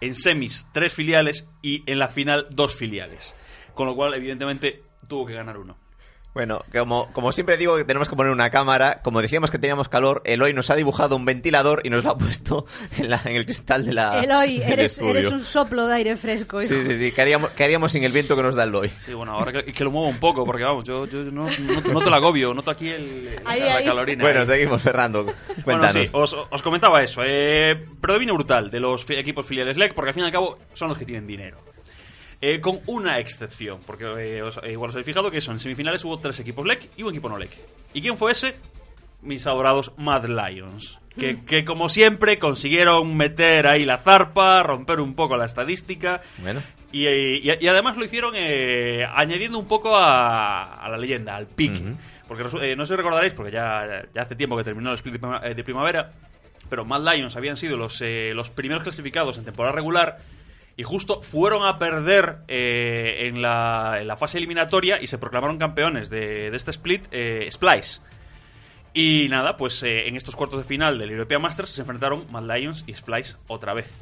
en semis tres filiales y en la final dos filiales. Con lo cual, evidentemente, tuvo que ganar uno. Bueno, como, como siempre digo que tenemos que poner una cámara, como decíamos que teníamos calor, Eloy nos ha dibujado un ventilador y nos lo ha puesto en, la- en el cristal de la Eloy, del eres, estudio. eres un soplo de aire fresco. hijo. Sí, sí, sí, ¿qué haríamos, qué haríamos sin el viento que nos da Eloy? Sí, bueno, ahora que, que lo muevo un poco, porque vamos, yo, yo no, no, no te la agobio, noto aquí el, el- Ahí, la ahí. calorina. Bueno, ahí. seguimos, Fernando. Bueno, Cuéntanos. sí, os, os comentaba eso. Eh, predominio brutal de los equipos filiales LEC, porque al fin y al cabo son los que tienen dinero. Eh, con una excepción, porque eh, os- eh, igual os habéis fijado que eso, en semifinales hubo tres equipos LEC y un equipo no LEC. ¿Y quién fue ese? Mis adorados Mad Lions. Que, que como siempre consiguieron meter ahí la zarpa, romper un poco la estadística. Bueno. Y, y- y además lo hicieron eh, añadiendo un poco a, a la leyenda, al pique. Ujú. Porque resu- eh, no sé si recordaréis, porque ya, ya hace tiempo que terminó el split de, prima- de primavera, pero Mad Lions habían sido los, eh, los primeros clasificados en temporada regular y justo fueron a perder eh, en, la, en la fase eliminatoria y se proclamaron campeones de, de este split eh, Splice. Y nada, pues eh, en estos cuartos de final del European Masters se enfrentaron Mad Lions y Splice otra vez.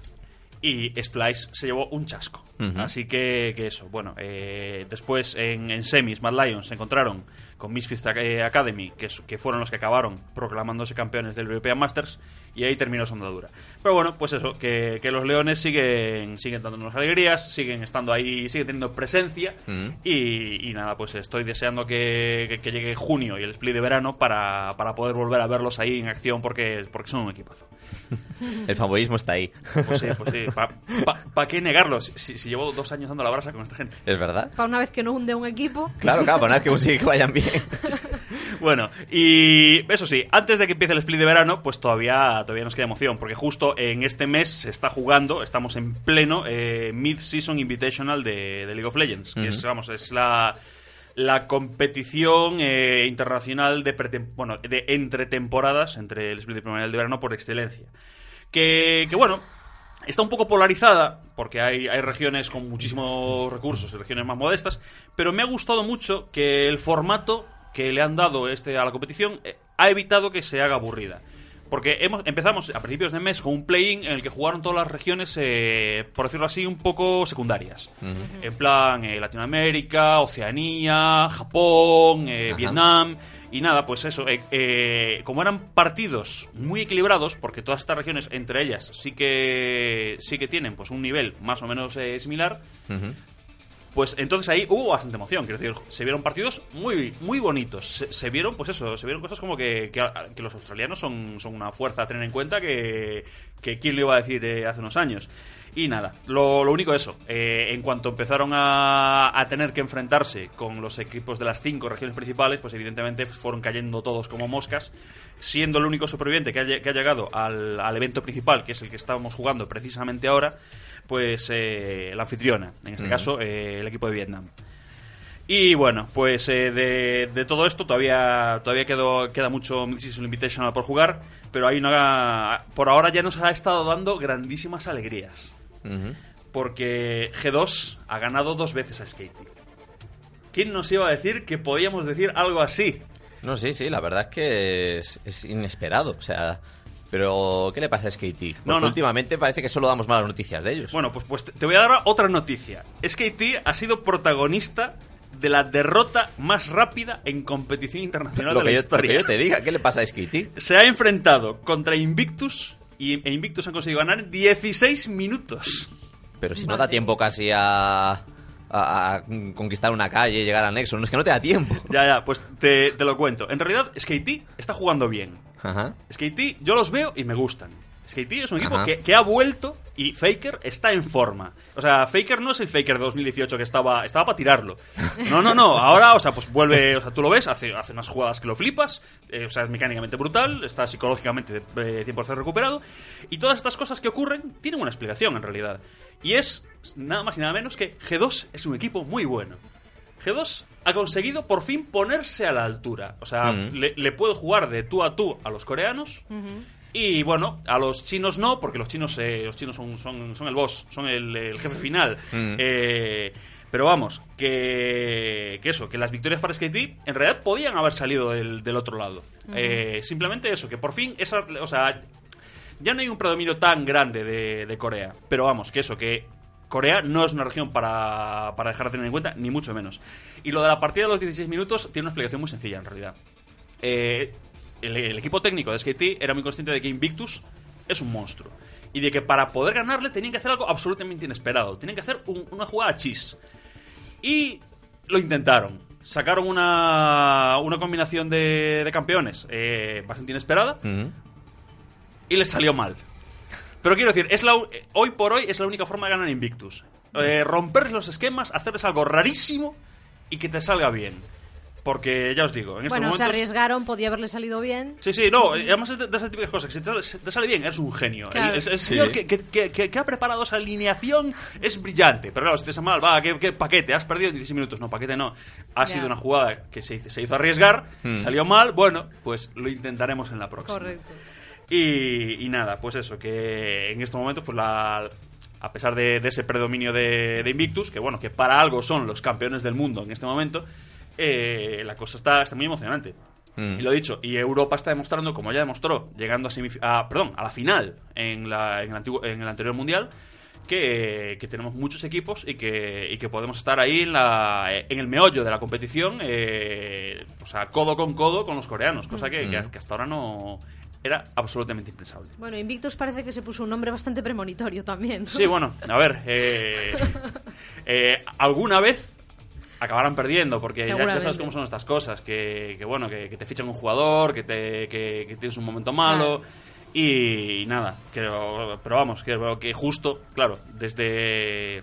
Y Splice se llevó un chasco. Así que, que eso, bueno, eh, después en, en semis Mad Lions se encontraron con Misfits Academy, que, que fueron los que acabaron proclamándose campeones del European Masters, y ahí terminó su andadura. Pero bueno, pues eso, que, que los Leones siguen, siguen dándonos alegrías, siguen estando ahí, siguen teniendo presencia, Mm. y, y nada, pues estoy deseando que, que- que llegue junio y el split de verano para, para poder volver a verlos ahí en acción porque, porque son un equipazo. El fanboyismo está ahí. Pues sí, pues sí. ¿Para qué negarlo? Si, llevo dos años dando la brasa con esta gente. ¿Es verdad? Para una vez que no hunde un equipo. Claro, claro, para nada que consigue que vayan bien. Bueno, y eso sí, antes de que empiece el split de verano, pues todavía, todavía nos queda emoción, porque justo en este mes se está jugando, estamos en pleno eh, Mid-Season Invitational de, de League of Legends, que es, vamos, es la, la competición eh, internacional de, bueno, de entre temporadas, entre el split primavera y el de verano, por excelencia. Que, que bueno, está un poco polarizada, porque hay, hay regiones con muchísimos recursos y regiones más modestas, pero me ha gustado mucho que el formato que le han dado este a la competición eh, ha evitado que se haga aburrida. Porque hemos, empezamos a principios de mes con un play-in en el que jugaron todas las regiones, eh, por decirlo así, un poco secundarias. En plan, eh, Latinoamérica, Oceanía, Japón, eh. Vietnam. Y nada, pues eso, eh, eh, como eran partidos muy equilibrados, porque todas estas regiones, entre ellas, sí que, sí que tienen pues un nivel más o menos similar. Pues entonces ahí hubo bastante emoción. Quiero decir, se vieron partidos muy, muy bonitos. Se, vieron, pues eso, se vieron cosas como que, que, los australianos son, son una fuerza a tener en cuenta que, que quién le iba a decir eh, hace unos años. Y nada, lo, lo único eso, eh, en cuanto empezaron a, a tener que enfrentarse con los equipos de las cinco regiones principales, pues evidentemente fueron cayendo todos como moscas, siendo el único superviviente que ha, lle- que ha llegado al, al evento principal, que es el que estábamos jugando precisamente ahora, pues eh, la anfitriona, en este caso eh, el equipo de Vietnam. Y bueno, pues eh, de, de todo esto todavía todavía quedó, queda mucho Mid-Season Invitational por jugar, pero hay una, por ahora ya nos ha estado dando grandísimas alegrías. Porque G2 ha ganado dos veces a Skating. ¿Quién nos iba a decir que podíamos decir algo así? No, sí, sí, la verdad es que es, es inesperado. O sea, pero ¿qué le pasa a? Porque No, no. últimamente parece que solo damos malas noticias de ellos. Bueno, pues, pues te- voy a dar otra noticia. SKT ha sido protagonista de la derrota más rápida en competición internacional lo, de la yo, lo historia. que yo te diga, ¿qué le pasa a SKT? Se ha enfrentado contra Invictus y e Invictus han conseguido ganar 16 minutos. Pero si no da tiempo casi a, a- a conquistar una calle, llegar al Nexo, no es que no te da tiempo. Ya, ya, pues te, te lo cuento. En realidad, SKT está jugando bien. Ajá. SKT, yo los veo y me gustan. SKT es un equipo que ha vuelto y Faker está en forma. O sea, Faker no es el Faker de 2018 que estaba, estaba para tirarlo. No, no, no. Ahora, o sea, pues vuelve, o sea, tú lo ves, hace, hace unas jugadas que lo flipas. eh, o sea, es mecánicamente brutal, está psicológicamente eh, 100% recuperado. Y todas estas cosas que ocurren tienen una explicación en realidad. Y es nada más y nada menos que G2 es un equipo muy bueno. G2 ha conseguido por fin ponerse a la altura. O sea, Mm. le, le puede jugar de tú a tú a los coreanos. Y bueno, a los chinos no, porque los chinos, eh, los chinos son, son, son el boss, son el, el jefe final. Mm. Eh, pero vamos, que, que eso, que las victorias para SKT en realidad podían haber salido del, del otro lado. Eh, simplemente eso, que por fin esa, o sea, ya no hay un predominio tan grande de, de Corea. Pero vamos, que eso, que Corea no es una región para, para dejar de tener en cuenta, ni mucho menos. Y lo de la partida de los 16 minutos tiene una explicación muy sencilla, en realidad. Eh, el, el equipo técnico de SKT era muy consciente de que Invictus es un monstruo. Y de que para poder ganarle tenían que hacer algo absolutamente inesperado. Tenían que hacer un- una jugada chis. Y lo intentaron. Sacaron una, una combinación de, de campeones eh, bastante inesperada y les salió mal. Pero quiero decir, es la, hoy por hoy es la única forma de ganar Invictus. Eh, romperles los esquemas, hacerles algo rarísimo y que te salga bien. Porque ya os digo, en estos Bueno, se momentos... arriesgaron, podía haberle salido bien. Sí, sí, no, eh, además es de, de esas típicas cosas, que si te, sale- bien, eres un genio. Claro. El, el- el señor que, que- que- que- que ha preparado esa alineación es brillante. Pero claro, si te sale mal, va, ¿qué, qué paquete? Has perdido en 16 minutos. No, paquete no. Ha Ya. sido una jugada que se, hizo- se hizo arriesgar, Hmm. salió mal, bueno, pues lo intentaremos en la próxima. Correcto. Y, y nada, pues eso, que en estos momentos, pues la. a pesar de, de ese predominio de, de Invictus, que bueno, que para algo son los campeones del mundo en este momento, eh, la cosa está, está muy emocionante. Mm. Y lo dicho, y Europa está demostrando, como ya demostró, llegando a, a- perdón, a la final en, la- en el, antiguo- en el anterior mundial, que, que tenemos muchos equipos y que, y que podemos estar ahí en, la, en el meollo de la competición, eh, o sea, codo con codo con los coreanos, cosa que, que- Mm. que hasta ahora no era absolutamente impensable. Bueno, Invictus parece que se puso un nombre bastante premonitorio también. ¿no? Sí, bueno, a ver, eh, eh, alguna vez acabarán perdiendo, porque ya, ya sabes cómo son estas cosas, que, que bueno, que, que te fichan un jugador, que, te, que, que tienes un momento malo, y, nada, pero, pero vamos, que, que justo, claro, desde...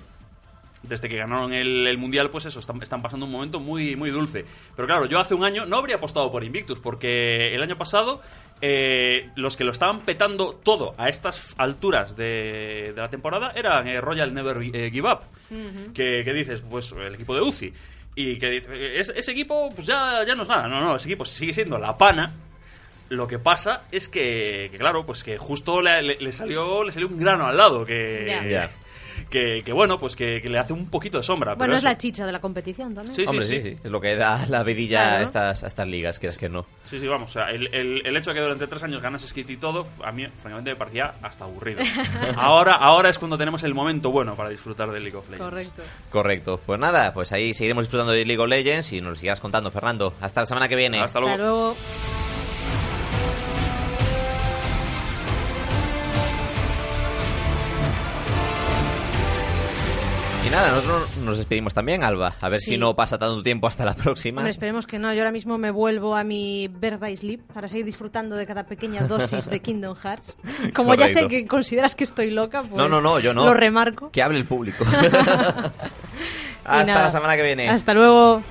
Desde que ganaron el, el Mundial, pues eso, están, están pasando un momento muy, muy dulce. Pero claro, yo hace un año no habría apostado por Invictus, porque el año pasado eh, los que lo estaban petando todo a estas alturas de, de la temporada eran eh, Royal Never eh, Give Up. que, que dices, pues el equipo de UCI. Y que dice, "Es- ese equipo pues ya, ya no es nada. No, no, ese equipo sigue siendo la pana. Lo que pasa es que, que, claro, pues que justo le, le- le salió le salió un grano al lado que. Que, que, bueno, pues que, que le hace un poquito de sombra. Bueno, pero es eso- la chicha de la competición también. Sí, Hombre, sí, sí, es lo que da la vidilla Claro. a, estas, a estas ligas, quieres que no. Sí, sí, vamos. O sea, el, el- el hecho de que durante tres años ganas skit y todo, a mí, francamente, me parecía hasta aburrido. ahora, ahora es cuando tenemos el momento bueno para disfrutar del League of Legends. Correcto. Correcto. Pues nada, pues ahí seguiremos disfrutando de League of Legends y nos lo sigas contando, Fernando. Hasta la semana que viene. Hasta luego. Hasta luego. Y nada, nosotros nos despedimos también, Alba. A ver Sí. si no pasa tanto tiempo hasta la próxima. Hombre, esperemos que no. Yo ahora mismo me vuelvo a mi Birthday Sleep para seguir disfrutando de cada pequeña dosis de Kingdom Hearts. Como ya sé que consideras que estoy loca, pues no, no, no, yo no. lo remarco. Que hable el público. Hasta nada, la semana que viene. Hasta luego.